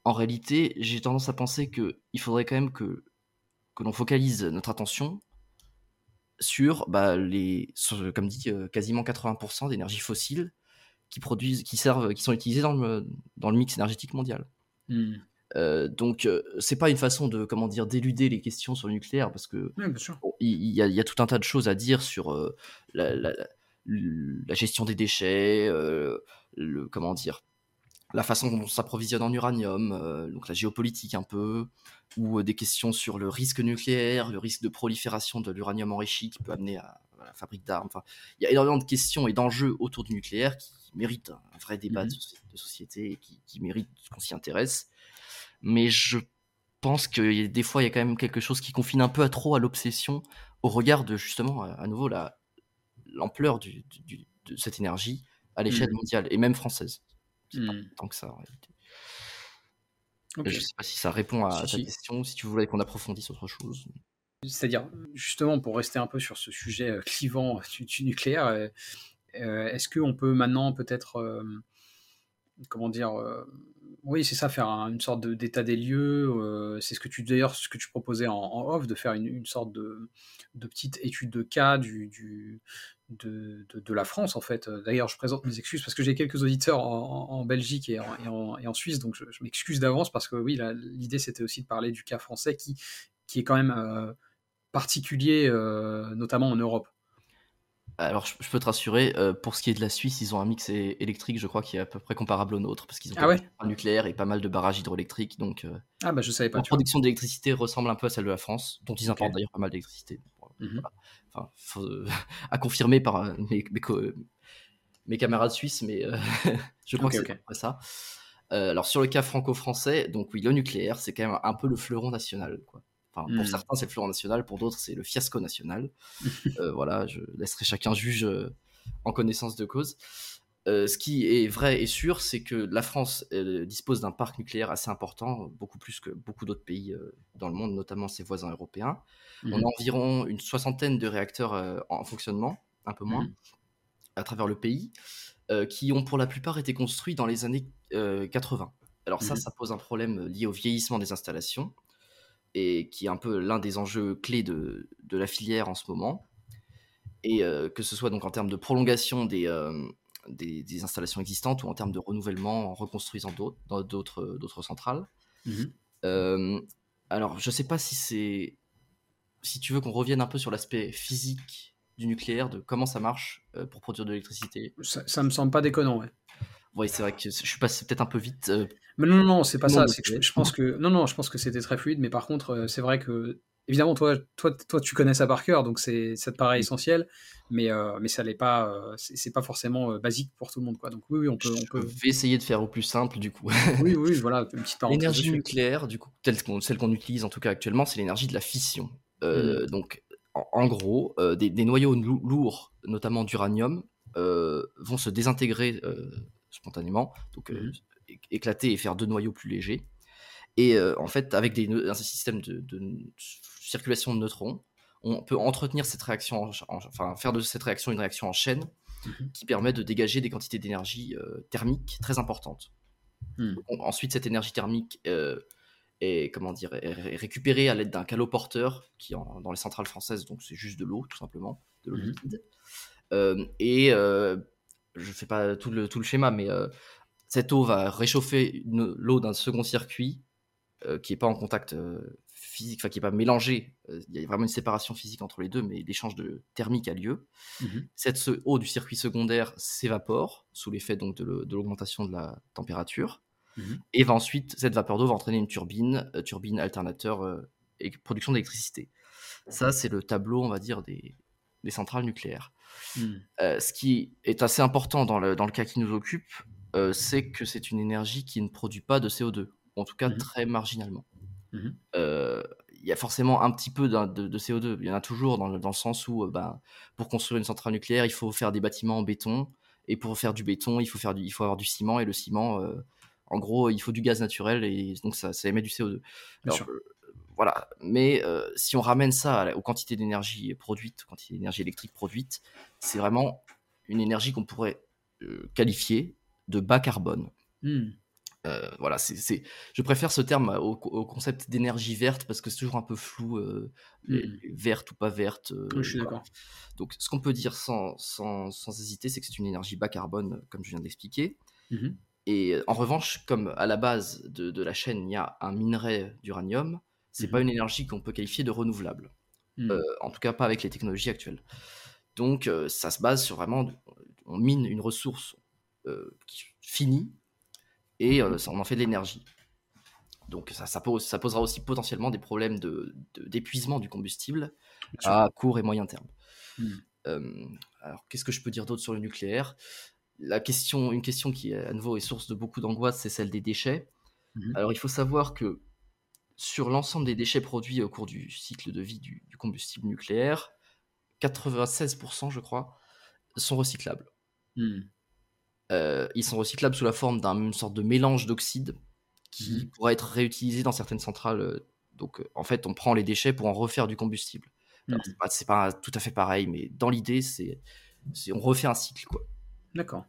en réalité, j'ai tendance à penser qu'il faudrait quand même que, que l'on focalise notre attention sur bah, les, comme dit, euh, quasiment 80% d'énergie fossile qui produisent, qui servent, qui sont utilisées dans le, dans le mix énergétique mondial. Mmh. Euh, donc, euh, c'est pas une façon de, comment dire, d'éluder les questions sur le nucléaire, parce que il y, y, a tout un tas de choses à dire sur la, la, la, gestion des déchets, le, comment dire, la façon dont on s'approvisionne en uranium, euh, donc la géopolitique un peu, ou euh, des questions sur le risque nucléaire, le risque de prolifération de l'uranium enrichi qui peut amener à, la fabrique d'armes. Enfin, il y a énormément de questions et d'enjeux autour du nucléaire qui méritent un vrai débat de, mmh société et qui, qui méritent qu'on s'y intéresse. Mais je pense que des fois, il y a quand même quelque chose qui confine un peu à trop à l'obsession au regard de justement, à, nouveau, l'ampleur de cette énergie à l'échelle mmh mondiale et même française. Mmh. tant que ça en réalité. Je sais pas si ça répond à ta question, si tu voulais qu'on approfondisse autre chose. C'est-à-dire, justement, pour rester un peu sur ce sujet euh, clivant du, nucléaire, euh, euh, est-ce qu'on peut maintenant peut-être, comment dire, oui, c'est ça, faire une sorte d'état des lieux. c'est ce que tu d'ailleurs ce que tu proposais en, off, de faire une, sorte de, de, petite étude de cas du, du, de, la France, en fait. D'ailleurs, je présente mes excuses parce que j'ai quelques auditeurs en, Belgique et en, et en, Suisse, donc je, m'excuse d'avance parce que oui, l'idée c'était aussi de parler du cas français qui, qui est quand même euh, particulier, euh, notamment en Europe. Alors, je, peux te rassurer, euh, pour ce qui est de la Suisse, ils ont un mix électrique, je crois, qui est à peu près comparable au nôtre, parce qu'ils ont ah un nucléaire et pas mal de barrages hydroélectriques. Donc, ah bah je savais pas. La production d'électricité ressemble un peu à celle de la France, dont ils importent d'ailleurs pas mal d'électricité. Mmh enfin, [laughs] à confirmer par euh, mes, mes, camarades suisses, mais euh, [laughs] je crois que c'est ça. Euh, alors sur le cas franco-français, donc oui, le nucléaire, c'est quand même un peu le fleuron national. Quoi. Enfin, Pour mmh. certains, c'est le fleuron national, pour d'autres, c'est le fiasco national. [laughs] voilà, je laisserai chacun juge en connaissance de cause. Ce qui est vrai et sûr, c'est que la France dispose d'un parc nucléaire assez important, beaucoup plus que beaucoup d'autres pays dans le monde, notamment ses voisins européens. On a mmh environ une soixantaine de réacteurs euh, en fonctionnement, un peu moins, mmh à travers le pays, euh, qui ont pour la plupart été construits dans les années 80. Euh, Alors ça, mmh ça pose un problème lié au vieillissement des installations, et qui est un peu l'un des enjeux clés de, la filière en ce moment. Et que ce soit donc en termes de prolongation des, des, installations existantes ou en termes de renouvellement en reconstruisant d'autres, d'autres centrales. alors, je ne sais pas si c'est si tu veux qu'on revienne un peu sur l'aspect physique du nucléaire, de comment ça marche euh, pour produire de l'électricité. Ça, ça me semble pas déconnant, ouais. Oui, c'est vrai que je suis passé peut-être un peu vite. Euh, mais non, non, non c'est pas ça. je, pense que non, non, je pense que c'était très fluide, mais par contre, euh, c'est vrai que évidemment, toi, toi, toi, tu connais ça par cœur, donc c'est, ça te paraît essentiel, mais, mais ça n'est pas, c'est, pas forcément basique pour tout le monde, quoi. Donc oui, oui on peut, on peut. vais essayer de faire au plus simple, du coup. oui, oui, [laughs] voilà, une petite L'énergie nucléaire, du coup, telle qu'on, celle qu'on utilise en tout cas actuellement, c'est l'énergie de la fission. Euh, mmh. Donc, en, gros, euh, des, noyaux lourds, notamment d'uranium, euh, vont se désintégrer spontanément, donc mmh. éclater et faire deux noyaux plus légers. Et en fait, avec des, un système de, circulation de neutrons, on peut entretenir cette réaction, enfin faire de cette réaction une réaction en chaîne mmh qui permet de dégager des quantités d'énergie thermique très importantes. ensuite, cette énergie thermique est, comment dire, récupéré à l'aide d'un caloporteur qui en, dans les centrales françaises, donc c'est juste de l'eau tout simplement, de l'eau mmh liquide. Euh, et euh, je fais pas tout le, tout le schéma, mais euh, cette eau va réchauffer l'eau d'un second circuit qui n'est pas en contact physique, enfin qui n'est pas mélangé. Il y a vraiment une séparation physique entre les deux, mais l'échange de thermique a lieu. Mmh cette eau du circuit secondaire s'évapore sous l'effet donc de l'augmentation de la température. Mmh et va ensuite, cette vapeur d'eau va entraîner une turbine, euh, turbine alternateur euh, et production d'électricité. Ça, c'est le tableau, on va dire, des, des centrales nucléaires. Euh, ce qui est assez important dans le, dans le cas qui nous occupe, c'est que c'est une énergie qui ne produit pas de CO2, en tout cas mmh très marginalement. Mhm. euh, il y a forcément un petit peu de, de CO2. Il y en a toujours dans le, dans le sens où, euh, ben, pour construire une centrale nucléaire, il faut faire des bâtiments en béton. Et pour faire du béton, il faut, faire du, il faut avoir du ciment. Et le ciment, euh, en gros, il faut du gaz naturel. Et donc, ça, ça émet du CO2. Bien Alors, sûr. euh, voilà. Mais si on ramène ça aux quantités d'énergie produites, aux quantités d'énergie électrique produite, c'est vraiment une énergie qu'on pourrait qualifier de bas carbone. Hmm. Euh, voilà, c'est, c'est- je préfère ce terme au, au concept d'énergie verte parce que c'est toujours un peu flou, euh, les verte ou pas verte. euh, Oui, je suis voilà. d'accord. Donc, ce qu'on peut dire sans, sans, sans hésiter, c'est que c'est une énergie bas carbone, comme je viens d'expliquer. Mhm. Et euh, en revanche, comme à la base de, de la chaîne, il y a un minerai d'uranium, c'est Mhm. pas une énergie qu'on peut qualifier de renouvelable. Euh, en tout cas, pas avec les technologies actuelles. Donc, ça se base sur vraiment, on mine une ressource finie et euh, ça- on en fait de l'énergie. Donc, ça, ça, pose- ça posera aussi potentiellement des problèmes de- de- d'épuisement du combustible à court et moyen terme. Hmm. Euh, alors, qu'est-ce que je peux dire d'autre sur le nucléaire? La question, une question qui à nouveau est source de beaucoup d'angoisse, c'est celle des déchets. Mhm. Alors, il faut savoir que sur l'ensemble des déchets produits au cours du cycle de vie du, du combustible nucléaire, 96%, je crois, sont recyclables. Hmm. Euh, ils sont recyclables sous la forme d'une sorte de mélange d'oxyde qui Mhm. pourra être réutilisé dans certaines centrales. euh, Donc, euh, en fait, on prend les déchets pour en refaire du combustible. Mhm. c'est pas, tout à fait pareil, mais dans l'idée, c'est, on refait un cycle, quoi. D'accord.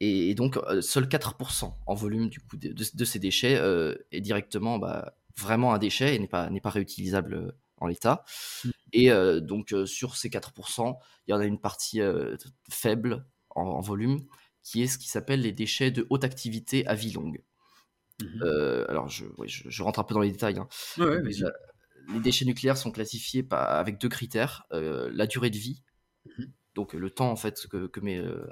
Et, et donc, euh, seuls 4% en volume du coup de, de- de ces déchets euh, est directement bah, vraiment un déchet et n'est pas, pas réutilisable en l'état. Mm. Et euh, donc, sur ces 4%, il y en a une partie faible en, en volume qui est ce qui s'appelle les déchets de haute activité à vie longue. Mhm. Euh, alors, je, ouais, je, je rentre un peu dans les détails. hein. Ouais, ouais, Mais vas-y. la- les déchets nucléaires sont classifiés par- avec deux critères euh, la durée de vie, Mhm. donc le temps en fait que, que met euh,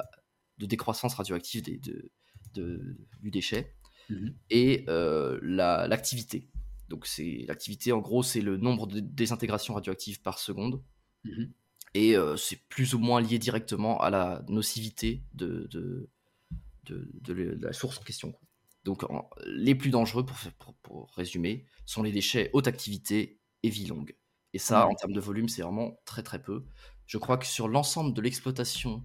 de décroissance radioactive des- de- de- du déchet, Mhm. et la- l'activité. donc c'est l'activité en gros c'est le nombre de désintégrations radioactives par seconde. Et euh, c'est plus ou moins lié directement à la nocivité de, de, de- de le- de la source en question. Donc en- les plus dangereux, pour, faire- pour, pour résumer, sont les déchets haute activité et vie longue. Et ça, Mhm. en termes de volume, c'est vraiment très très peu. Je crois que sur l'ensemble de l'exploitation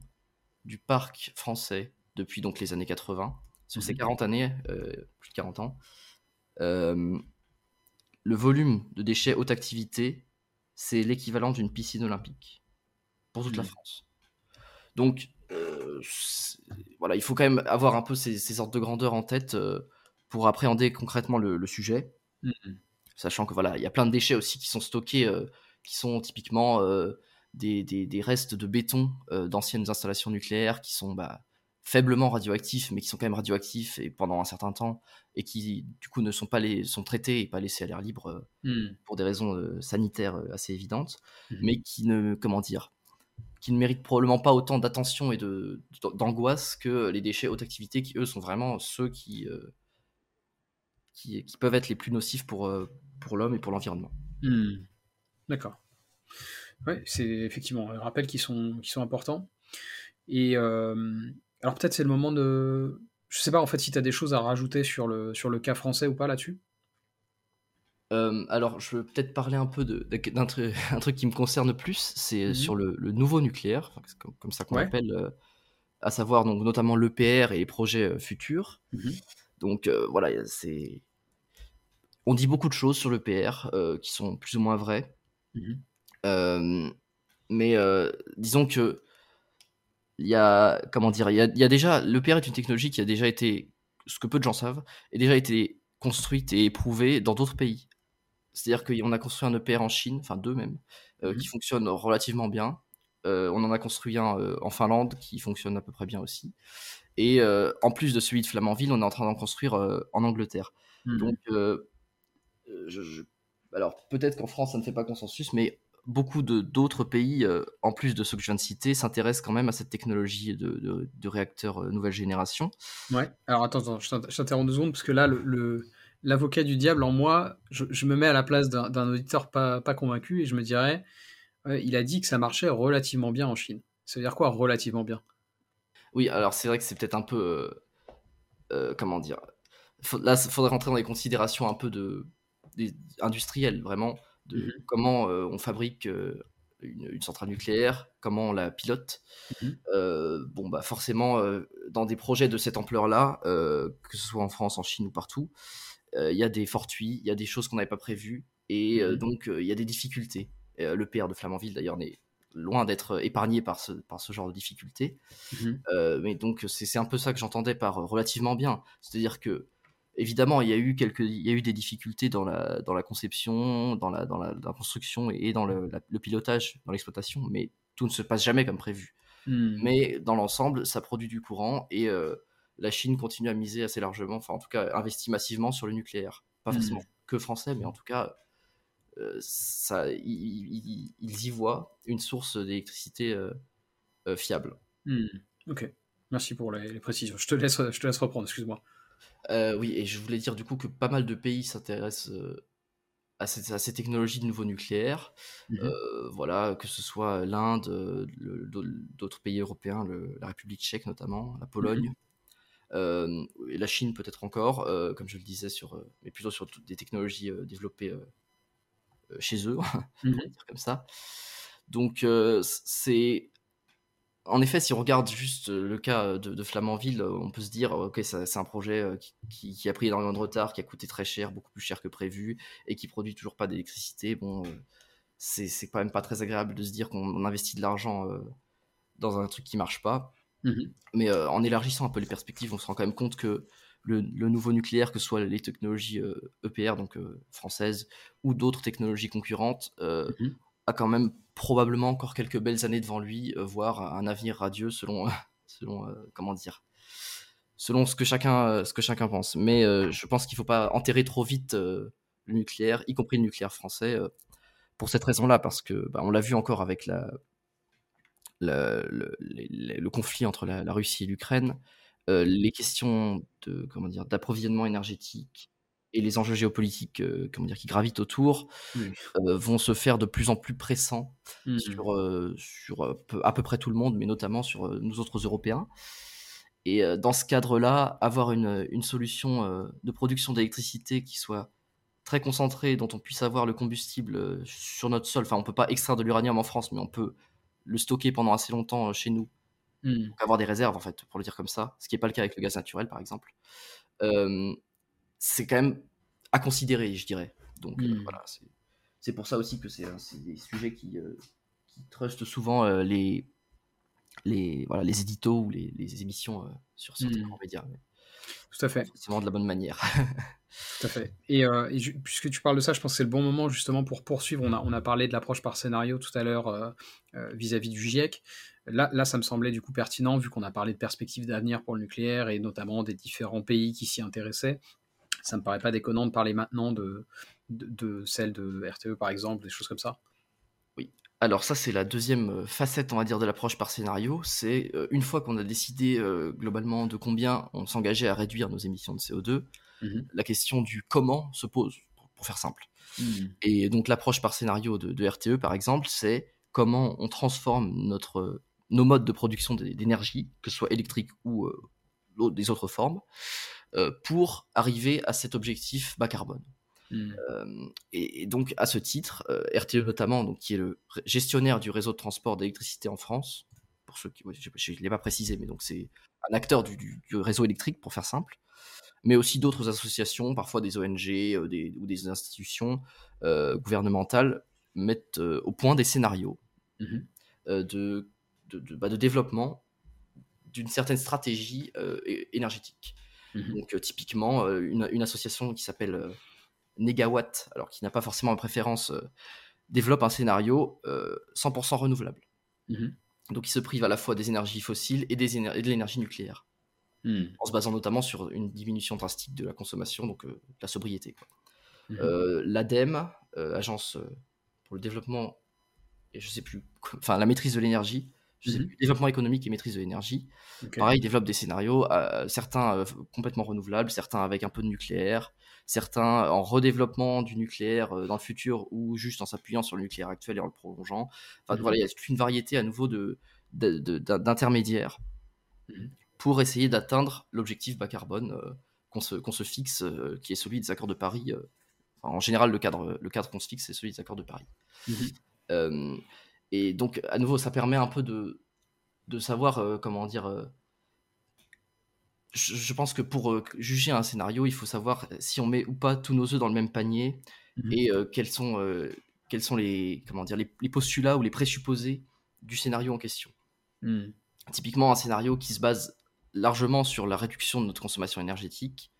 du parc français depuis donc les années 80, sur ces Mhm. 40 années, euh, plus de 40 ans, euh, le volume de déchets haute activité, c'est l'équivalent d'une piscine olympique pour toute la Mhm. France. Donc, euh, voilà, il faut quand même avoir un peu ces, ces ordres de grandeur en tête euh, pour appréhender concrètement le, le sujet, Mhm. sachant que voilà, il y a plein de déchets aussi qui sont stockés, euh, qui sont typiquement des, des- des restes de béton d'anciennes installations nucléaires qui sont bah, faiblement radioactifs, mais qui sont quand même radioactifs et pendant un certain temps et qui du coup ne sont pas les sont traités et pas laissés à l'air libre Mhm. pour des raisons sanitaires assez évidentes, Mhm. mais qui ne, comment dire, qui ne méritent probablement pas autant d'attention et d'angoisse que les déchets haute activité, qui eux sont vraiment ceux qui, euh, qui, peuvent être les plus nocifs pour, euh, pour l'homme et pour l'environnement. Hmm. D'accord. Ouais, c'est effectivement un rappel qui sont, qui sont importants. Et euh, alors peut-être c'est le moment de... Je sais pas en fait si tu as des choses à rajouter sur le, sur le cas français ou pas là-dessus? Euh, alors, je veux peut-être parler un peu d'un truc, [laughs] un truc qui me concerne plus, c'est Mhm. sur le, le nouveau nucléaire, comme, comme ça qu'on Ouais. l'appelle, euh, à savoir donc notamment l'EPR et les projets euh, futurs. Mhm. Donc euh, voilà, a- c'est. On dit beaucoup de choses sur l'EPR qui sont plus ou moins vraies. Mhm. Euh, mais disons que il y a comment dire, il y a, y a déjà l'EPR est une technologie qui a déjà été, ce que peu de gens savent, est déjà été construite et éprouvée dans d'autres pays. C'est-à-dire qu'on a construit un EPR en Chine, enfin deux même, euh, Mhm. qui fonctionne relativement bien. Euh, on en a construit un euh, en Finlande qui fonctionne à peu près bien aussi. Et en plus de celui de Flamanville, on est en train d'en construire en Angleterre. Mhm. Donc, je- je- alors peut-être qu'en France ça ne fait pas consensus, mais beaucoup d'autres pays, en plus de ceux que je viens de citer, s'intéressent quand même à cette technologie de, de- de réacteurs nouvelle génération. Ouais. Alors attends, attends, je t'inter- je t'interromps deux secondes parce que là, le, le- l'avocat du diable en moi, je, je me mets à la place d'un, auditeur pas, pas convaincu et je me dirais, il a dit que ça marchait relativement bien en Chine. Ça veut dire quoi relativement bien? Oui, alors c'est vrai que c'est peut-être un peu. euh, euh, comment dire Faut- Là, il faudrait rentrer dans les considérations un peu de, industrielle, vraiment, de Mmh comment on fabrique une, centrale nucléaire, comment on la pilote. Mmh bon, bah forcément, dans des projets de cette ampleur-là, que ce soit en France, en Chine ou partout, il y a des fortuits, il y a des choses qu'on n'avait pas prévues, et Mmh donc il y a des difficultés. le PR de Flamanville, d'ailleurs, n'est loin d'être épargné par ce, par ce genre de difficultés. Mmh mais donc, c'est un peu ça que j'entendais par relativement bien. C'est-à-dire que évidemment, il y a eu quelques, il y a eu des difficultés dans la, dans la conception, dans la, dans la, construction et dans le, pilotage, dans l'exploitation, mais tout ne se passe jamais comme prévu. Mmh. Mais dans l'ensemble, ça produit du courant et euh, la Chine continue à miser assez largement, enfin en tout cas investit massivement sur le nucléaire. Pas mmh. forcément que français, mais en tout cas, euh, ça, ils, y voient une source d'électricité euh, fiable. Mmh. Ok, merci pour les, les, précisions. Je te laisse, je te laisse reprendre, excuse-moi. Euh, oui, et je voulais dire du coup que pas mal de pays s'intéressent euh, à, ces, technologies de nouveau nucléaire. Mmh euh, voilà, que ce soit l'Inde, d'autres pays européens, la République tchèque notamment, la Pologne. Et la Chine peut-être encore, comme je le disais, sur, mais plutôt sur des technologies développées chez eux, [laughs] on va dire comme ça. Donc c'est en effet, si on regarde juste euh, le cas euh, de, Flamanville, euh, on peut se dire, ok, c'est un projet qui, a pris énormément de retard, qui a coûté très cher, beaucoup plus cher que prévu, et qui produit toujours pas d'électricité. Bon, c'est quand même pas très agréable de se dire qu'on investit de l'argent dans un truc qui marche pas. Mmh Mais en élargissant un peu les perspectives, on se rend quand même compte que le, nouveau nucléaire, que ce soit les technologies EPR, e donc françaises, ou d'autres technologies concurrentes, mmh a quand même probablement encore quelques belles années devant lui, euh, voire un avenir radieux selon, selon euh, comment dire, selon ce que chacun, euh, ce que chacun pense. Mais je pense qu'il ne faut pas enterrer trop vite le nucléaire, y compris le nucléaire français, pour cette raison-là, parce que bah, on l'a vu encore avec la, le, conflit entre la, Russie et l'Ukraine, les questions de comment dire d'approvisionnement énergétique et les enjeux géopolitiques euh, comment dire, qui gravitent autour euh, vont se faire de plus en plus pressants mmh. sur, euh, sur à peu près tout le monde, mais notamment sur nous autres Européens. Et dans ce cadre-là, avoir une, une solution de production d'électricité qui soit très concentrée, dont on puisse avoir le combustible sur notre sol, enfin on peut pas extraire de l'uranium en France, mais on peut le stocker pendant assez longtemps chez nous, mmh. avoir des réserves en fait, pour le dire comme ça, ce qui n'est pas le cas avec le gaz naturel par exemple c'est quand même à considérer, je dirais. Donc euh, hmm. voilà, c'est pour ça aussi que c'est des sujets qui, euh, qui trustent souvent euh, les, les, voilà, les éditos ou les, les émissions sur certains mmh. médias. Tout à fait. Vraiment de la bonne manière. Tout à [laughs] fait. Et, puisque tu parles de ça, je pense que c'est le bon moment justement pour poursuivre. On a, on a parlé de l'approche par scénario tout à l'heure vis-à-vis du GIEC. Là, là, ça me semblait du coup pertinent vu qu'on a parlé de perspectives d'avenir pour le nucléaire et notamment des différents pays qui s'y intéressaient ça me paraît pas déconnant de parler maintenant de, de, celle de RTE par exemple, des choses comme ça. Alors ça c'est la deuxième euh, facette on va dire de l'approche par scénario, c'est euh, une fois qu'on a décidé euh, globalement de combien on s'engageait à réduire nos émissions de CO2, mmh la question du comment se pose, pour, faire simple. Mmh. Et donc l'approche par scénario de, RTE par exemple, c'est comment on transforme notre, nos modes de production d'énergie, que ce soit électrique ou des autres formes, pour arriver à cet objectif bas carbone. Hmm. Euh, et, donc, à ce titre, euh, RTE notamment, donc, qui est le gestionnaire du réseau de transport d'électricité en France, pour ceux qui, je ne l'ai pas précisé, mais donc c'est un acteur du, réseau électrique, pour faire simple, mais aussi d'autres associations, parfois des ONG ou des institutions gouvernementales, mettent au point des scénarios mmh de, bah, de, développement d'une certaine stratégie énergétique. Mmh Donc euh, typiquement, euh, une, association qui s'appelle euh, Negawatt, alors qui n'a pas forcément de préférence, développe un scénario 100% renouvelable. Mmh Donc il se prive à la fois des énergies fossiles et, des de l'énergie nucléaire. Mmh. En se basant notamment sur une diminution drastique de la consommation, donc de la sobriété. L'ADEME, Agence pour le développement et je sais plus, enfin la maîtrise de l'énergie, Mmh développement économique et maîtrise de l'énergie. Pareil, ils développent des scénarios, euh, certains euh, complètement renouvelables, certains avec un peu de nucléaire, certains en redéveloppement du nucléaire euh, dans le futur ou juste en s'appuyant sur le nucléaire actuel et en le prolongeant. Enfin, mmh voilà, il y a toute une variété à nouveau de, d'intermédiaires mmh pour essayer d'atteindre l'objectif bas carbone qu'on se, qu'on se fixe, qui est celui des accords de Paris, en général, le cadre, le cadre qu'on se fixe, c'est celui des accords de Paris. Mmh et donc, à nouveau, ça permet un peu de, de savoir, comment dire, je, pense que pour juger un scénario, il faut savoir si on met ou pas tous nos œufs dans le même panier mmh et quels sont, quels sont les, comment dire, les, postulats ou les présupposés du scénario en question. Mmh. Typiquement, un scénario qui se base largement sur la réduction de notre consommation énergétique,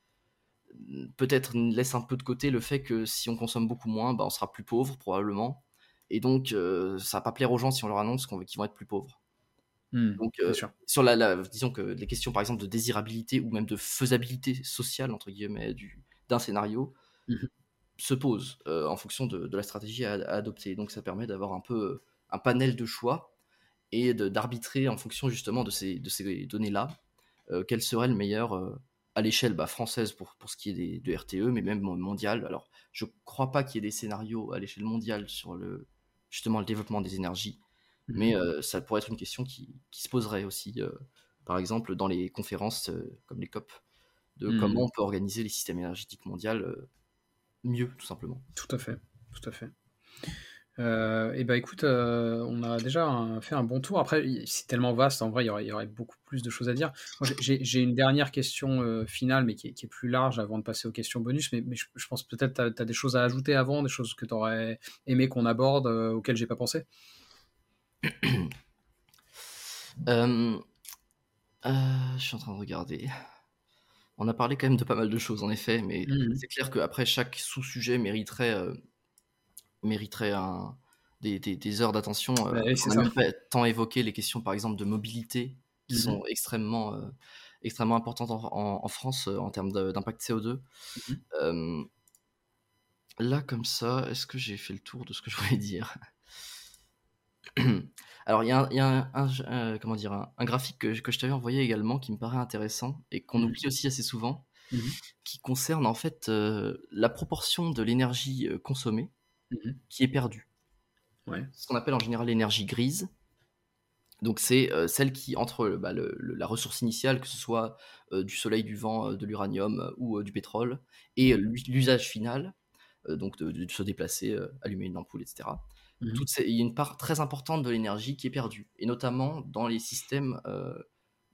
peut-être laisse un peu de côté le fait que si on consomme beaucoup moins, bah, on sera plus pauvre probablement. Et donc, ça va pas plaire aux gens si on leur annonce qu'ils vont être plus pauvres. Mmh, donc, sur la, disons que les questions par exemple de désirabilité ou même de faisabilité sociale entre guillemets d'un scénario mmh se posent en fonction de, la stratégie à, adopter. Donc, ça permet d'avoir un peu un panel de choix et d'arbitrer en fonction justement de ces, de ces données-là quel serait le meilleur à l'échelle bah, française pour, pour ce qui est des, de RTE, mais même mondial. Alors, je crois pas qu'il y ait des scénarios à l'échelle mondiale sur le, justement le développement des énergies mais mmh. ça pourrait être une question qui, se poserait aussi, par exemple, dans les conférences comme les COP, de mmh. comment on peut organiser les systèmes énergétiques mondiaux mieux, tout simplement. Tout à fait, tout à fait. Euh, et bah écoute, on a déjà fait un bon tour. Après, c'est tellement vaste, en vrai, il y aurait, beaucoup plus de choses à dire. J'ai une dernière question finale, mais qui est, plus large avant de passer aux questions bonus. Mais, je, pense peut-être que tu as, des choses à ajouter avant, des choses que tu aurais aimé qu'on aborde, auxquelles j'ai pas pensé? [clears throat] Euh, euh, je suis en train de regarder. On a parlé quand même de pas mal de choses en effet, mais mmh. c'est clair qu'après chaque sous-sujet mériterait, euh, mériterait un, des, heures d'attention. Bah on a pas tant évoqué les questions par exemple de mobilité qui mmh sont extrêmement, extrêmement importantes en, France en termes d'impact CO2. Mmh là comme ça, est-ce que j'ai fait le tour de ce que je voulais dire? [clears throat] Alors, il y a, un, euh, comment dire, un, graphique que, je t'avais envoyé également qui me paraît intéressant et qu'on mmh. oublie aussi assez souvent, mmh qui concerne en fait euh, la proportion de l'énergie euh, consommée mmh qui est perdue. Ce qu'on appelle en général l'énergie grise. Donc, c'est celle qui, entre bah, la ressource initiale, que ce soit du soleil, du vent, de l'uranium ou du pétrole, et l'usage final, donc de, se déplacer, allumer une ampoule, etc. Mmh il y a une part très importante de l'énergie qui est perdue, et notamment dans les systèmes, euh,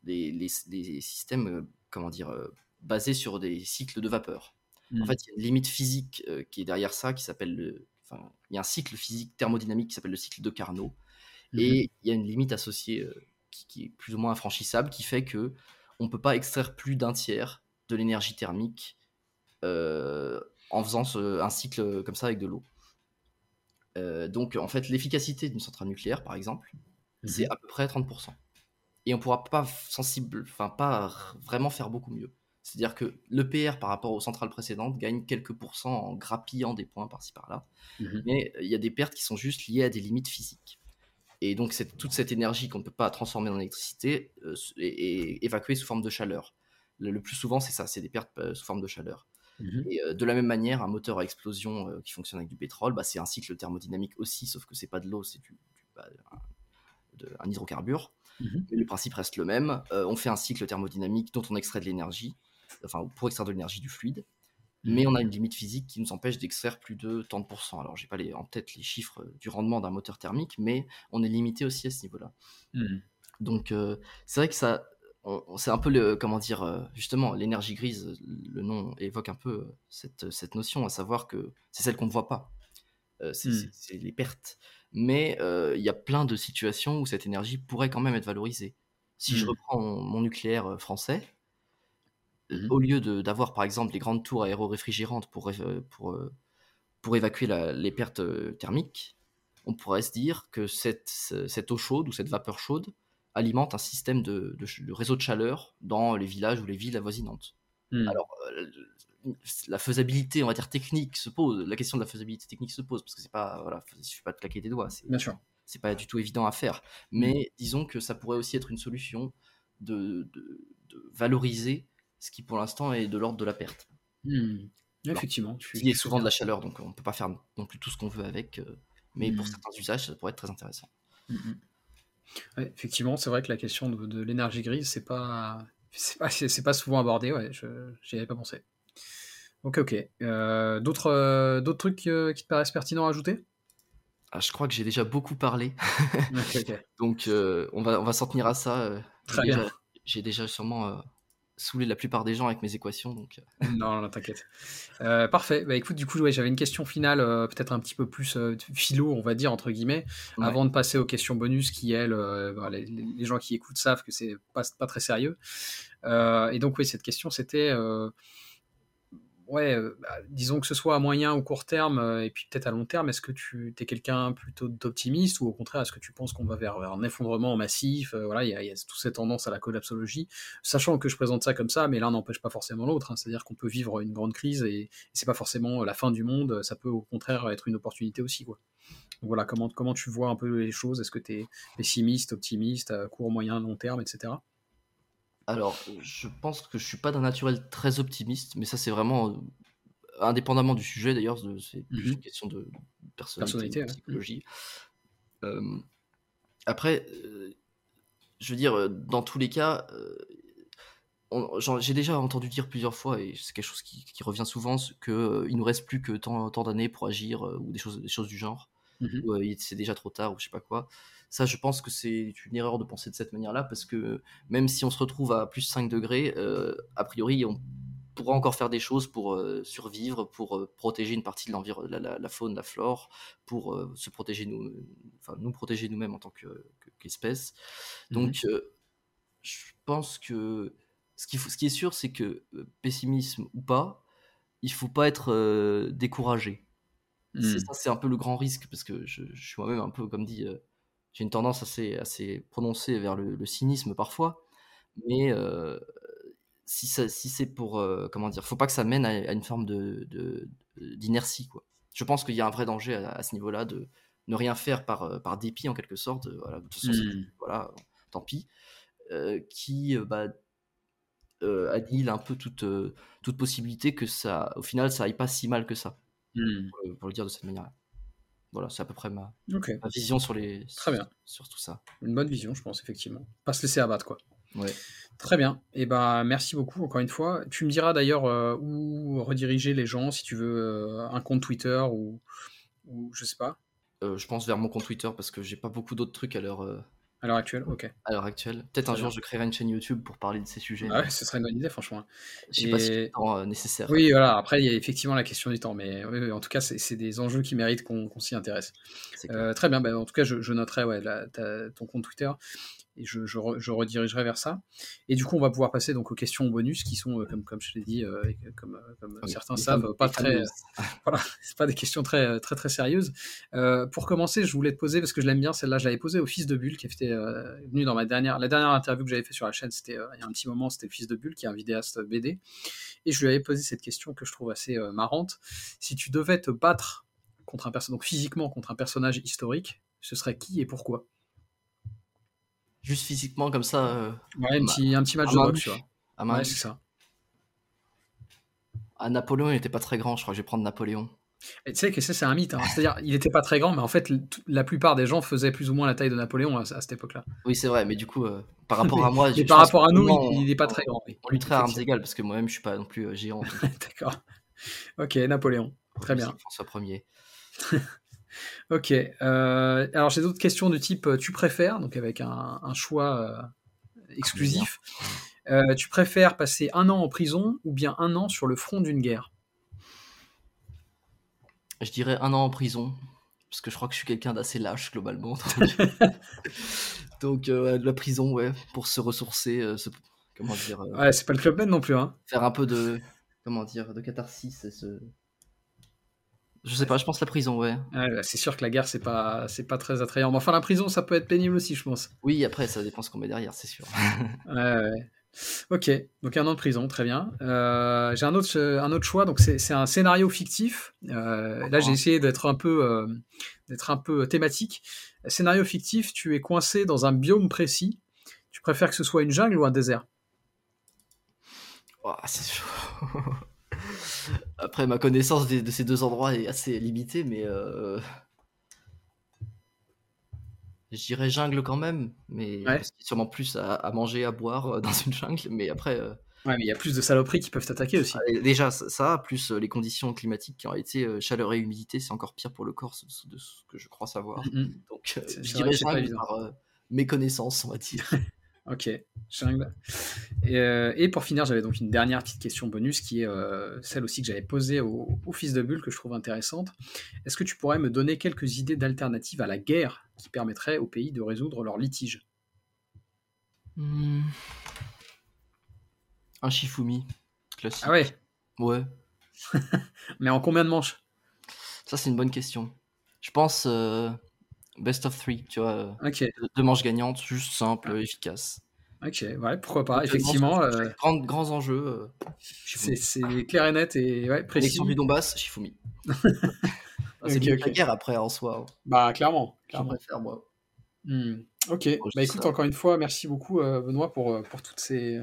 les, systèmes euh, comment dire, euh, basés sur des cycles de vapeur. En mmh. fait, il y a une limite physique qui est derrière ça, qui s'appelle le, enfin, il y a un cycle physique thermodynamique qui s'appelle le cycle de Carnot, mmh et il y a une limite associée qui, est plus ou moins infranchissable, qui fait que on peut pas extraire plus d'un tiers de l'énergie thermique en faisant un cycle comme ça avec de l'eau. Euh, donc, en fait, l'efficacité d'une centrale nucléaire, par exemple, c'est mhm. à peu près 30%. Et on pourra pas sensible, enfin pas vraiment faire beaucoup mieux. C'est-à-dire que l'EPR par rapport aux centrales précédentes gagne quelques pourcents en grappillant des points par-ci par-là. Mhm. Mais il y a des pertes qui sont juste liées à des limites physiques. Et donc toute cette énergie qu'on ne peut pas transformer en électricité euh, est, évacuée sous forme de chaleur. Le, plus souvent, c'est ça, c'est des pertes euh, sous forme de chaleur. Mmh et de la même manière, un moteur à explosion qui fonctionne avec du pétrole, bah, c'est un cycle thermodynamique aussi, sauf que c'est pas de l'eau, c'est du, bah, un, hydrocarbure. Mmh le principe reste le même. on fait un cycle thermodynamique dont on extrait de l'énergie, enfin pour extraire de l'énergie du fluide, mmh mais on a une limite physique qui nous empêche d'extraire plus de tant de pourcents. Alors j'ai pas les, en tête les chiffres du rendement d'un moteur thermique, mais on est limité aussi à ce niveau-là. Donc c'est vrai que ça, c'est un peu le, comment dire, euh, justement, l'énergie grise, le nom évoque un peu euh, cette, cette notion, à savoir que c'est celle qu'on ne voit pas. Euh, hmm. c'est les pertes. Mais il y a plein de situations où cette énergie pourrait quand même être valorisée. Si je hmm. reprends mon, nucléaire français, hmm. au lieu d'avoir par exemple les grandes tours aéro-réfrigérantes pour, pour, pour évacuer les pertes thermiques, on pourrait se dire que cette, cette eau chaude ou cette vapeur chaude alimente un système de, réseau de chaleur dans les villages ou les villes avoisinantes. Hmm. Alors, euh, la faisabilité, on va dire technique, se pose. La question de la faisabilité technique se pose parce que c'est pas, voilà, il suffit pas de claquer des doigts. Bien sûr. C'est pas du tout évident à faire. Hmm. Mais disons que ça pourrait aussi être une solution de, valoriser ce qui pour l'instant est de l'ordre de la perte. Hmm. Effectivement. il y a souvent de la chaleur, donc on peut pas faire non plus tout ce qu'on veut avec. Euh, mais pour certains usages, ça pourrait être très intéressant effectivement, c'est vrai que la question de, l'énergie grise, c'est pas, c'est pas, c'est pas souvent abordé. Ouais, je n'y avais pas pensé. Ok, ok. D'autres d'autres trucs qui te paraissent pertinents à ajouter? Ah, je crois que j'ai déjà beaucoup parlé. [laughs] Donc, on va, on va s'en tenir à ça. Très bien. J'ai déjà sûrement saoulé la plupart des gens avec mes équations. Donc... [laughs] non, non, t'inquiète. parfait. Bah, écoute, du coup, j'avais une question finale, peut-être un petit peu plus philo, on va dire, entre guillemets, avant de passer aux questions bonus qui, elles, bah, les, les, gens qui écoutent savent que c'est pas, pas très sérieux. et donc, oui, cette question, c'était ouais, euh, bah, disons que ce soit à moyen ou court terme, euh, et puis peut-être à long terme, est-ce que tu es quelqu'un plutôt d'optimiste ou au contraire, est-ce que tu penses qu'on va vers, un effondrement massif euh, Voilà, il y, a, toutes ces tendances à la collapsologie, sachant que je présente ça comme ça, mais l'un n'empêche pas forcément l'autre. Hein. C'est-à-dire qu'on peut vivre une grande crise et, c'est pas forcément la fin du monde, ça peut au contraire être une opportunité aussi. Quoi. voilà, comment, comment tu vois un peu les choses Est-ce que tu es pessimiste, optimiste, court, moyen, long terme, etc. Alors, je pense que je suis pas d'un naturel très optimiste, mais ça c'est vraiment euh, indépendamment du sujet d'ailleurs, c'est plus une question de personnalité, de psychologie. après, euh, je veux dire, euh, dans tous les cas, j'ai déjà entendu dire plusieurs fois, et c'est quelque chose qui, revient souvent, qu'il il nous reste plus que tant, d'années pour agir, ou des choses, des choses du genre, mmh ou c'est déjà trop tard, ou je sais pas quoi. Ça, je pense que c'est une erreur de penser de cette manière-là, parce que même si on se retrouve à plus 5 degrés, euh, a priori, on pourra encore faire des choses pour euh, survivre, pour euh, protéger une partie de l'environnement, la, faune, la flore, pour se protéger nous, enfin nous protéger nous-mêmes en tant qu'espèce. Mmh Donc, je pense que ce qui, ce qui est sûr, c'est que pessimisme ou pas, il faut pas être découragé. C'est mmh. ça, c'est un peu le grand risque parce que je, je suis moi-même un peu, comme dit, j'ai une tendance assez, assez prononcée vers le, cynisme parfois, mais euh, si, si c'est pour, euh, comment dire, faut pas que ça mène à, une forme de, d'inertie, quoi. Je pense qu'il y a un vrai danger à, ce niveau-là de ne rien faire par, euh, par dépit en quelque sorte, voilà, de toute façon, mmh. voilà, tant pis, qui bah, annihile un peu toute, toute possibilité que ça, au final, ça aille pas si mal que ça, mmh. pour, le dire de cette manière-là. Voilà, c'est à peu près ma, vision sur, les, Très bien. sur tout ça. Une bonne vision, je pense, effectivement. Pas se laisser abattre, quoi. Ouais. Très bien. Et eh ben, merci beaucoup, encore une fois. Tu me diras d'ailleurs euh, où rediriger les gens, si tu veux euh, un compte Twitter ou, ou je sais pas. Euh, je pense vers mon compte Twitter parce que j'ai pas beaucoup d'autres trucs à leur, à l'heure actuelle, ok. À l'heure actuelle. Peut-être un jour je créerai une chaîne YouTube pour parler de ces sujets. Ah ouais, ce serait une bonne idée, franchement. Je sais pas si c'est le temps euh, nécessaire. Oui, voilà. Après, il y a effectivement la question du temps, mais en tout cas, c'est des enjeux qui méritent qu'on s'y intéresse. Euh, très bien. Ben, en tout cas, je, je noterai ouais, ton compte Twitter et je, je, redirigerai vers ça. Et du coup, on va pouvoir passer donc aux questions bonus qui sont, euh, comme, comme je l'ai dit, euh, comme, euh, certains savent, pas très, [laughs] voilà, c'est pas des questions très très très sérieuses. pour commencer, je voulais te poser parce que je l'aime bien celle-là, je l'avais posée au fils de Bulle qui était venu dans ma dernière, la dernière interview que j'avais fait sur la chaîne, c'était il y a un petit moment, c'était le fils de Bulle qui est un vidéaste BD, et je lui avais posé cette question que je trouve assez marrante. Si tu devais te battre contre un personnage, donc physiquement contre un personnage historique, ce serait qui et pourquoi? Juste physiquement, comme ça. Euh, ouais, un petit, un petit match de boxe, tu vois. ouais, c'est ça. À Napoléon, il n'était pas très grand, je crois que je vais prendre Napoléon. Et tu sais que ça, c'est un mythe. Hein. C'est-à-dire, il n'était pas très grand, mais en fait, la plupart des gens faisaient plus ou moins la taille de Napoléon à, cette époque-là. Oui, c'est vrai, mais du coup, euh, par rapport à moi. mais par rapport à nous, il n'est pas très grand. On lui traite à armes égales, parce que moi-même, je suis pas non plus euh, géant. [laughs] D'accord. Ok, Napoléon. Très bien. François Ier. [laughs] Ok. Euh, alors j'ai d'autres questions de type euh, tu préfères, donc avec un, choix euh, exclusif. tu préfères passer un an en prison ou bien un an sur le front d'une guerre? Je dirais un an en prison, parce que je crois que je suis quelqu'un d'assez lâche globalement. [laughs] Donc, la prison, ouais, pour se ressourcer, comment dire. ouais, c'est pas le club non plus, hein. Faire un peu de, comment dire, de catharsis et se je sais pas, je pense la prison, ouais. Bah, c'est sûr que la guerre, c'est pas, c'est pas très attrayant. Mais enfin, la prison, ça peut être pénible aussi, je pense. Oui, après, ça dépend ce qu'on met derrière, c'est sûr. [laughs] ouais, Ok, donc un an de prison, très bien. Euh, j'ai un autre, un autre choix, donc c'est un scénario fictif. Euh, là, j'ai essayé d'être un peu, euh, d'être un peu thématique. Scénario fictif, tu es coincé dans un biome précis. Tu préfères que ce soit une jungle ou un désert? Oh, C'est chaud. [laughs] Après, ma connaissance de, ces deux endroits est assez limitée, mais euh... je dirais jungle quand même, mais ouais. parce qu'il y a sûrement plus à, manger, à boire euh, [laughs] dans une jungle. Mais après, euh, Ouais, mais il y a plus de saloperies qui peuvent t'attaquer aussi. Ah, déjà, ça, plus les conditions climatiques qui ont été chaleur et humidité, c'est encore pire pour le corps, de ce que je crois savoir. Mm, mm. Donc, je dirais ça par méconnaissance, on va dire. [laughs] Ok. Et, pour finir, j'avais donc une dernière petite question bonus qui est celle aussi que j'avais posée au, fils de Bulle que je trouve intéressante. Est-ce que tu pourrais me donner quelques idées d'alternatives à la guerre qui permettraient au pays de résoudre leurs litiges? Hmm. Un Shifumi, classique. Ah ouais? Ouais. [laughs] Mais en combien de manches? Ça, c'est une bonne question. Je pense euh, best of three, tu vois. Ok. Deux manches gagnantes, juste simple, efficace. Ok, ouais, pourquoi pas, effectivement. Euh... Grands, grands enjeux. Euh, c'est clair et net et ouais, précis. Élection du Donbass, Shifumi. [laughs] c'est okay, la guerre après en soi. Bah, clairement. clairement. Je préfère, moi. Hmm. Ok, bah écoute, encore une fois, merci beaucoup euh, Benoît pour, euh, pour toutes ces,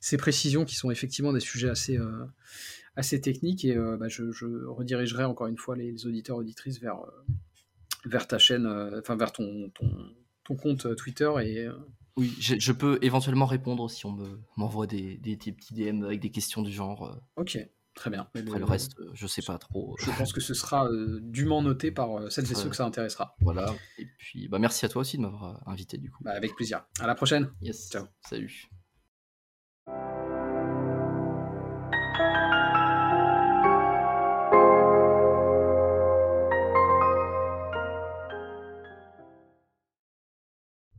ces, précisions qui sont effectivement des sujets assez, euh, assez techniques et bah, je, je, redirigerai encore une fois les, auditeurs auditrices vers, vers ta chaîne, enfin vers ton, ton, ton, compte Twitter et. Oui, je, je, peux éventuellement répondre si on m'envoie des, des, des, petits DM avec des questions du genre. Ok, Très bien. le, reste, euh, je sais pas trop. Je pense que ce sera euh, dûment noté par euh, celles et ceux que ça intéressera. Voilà. Et puis, bah, merci à toi aussi de m'avoir invité du coup. Bah, avec plaisir. À la prochaine. Yes. Ciao. Salut.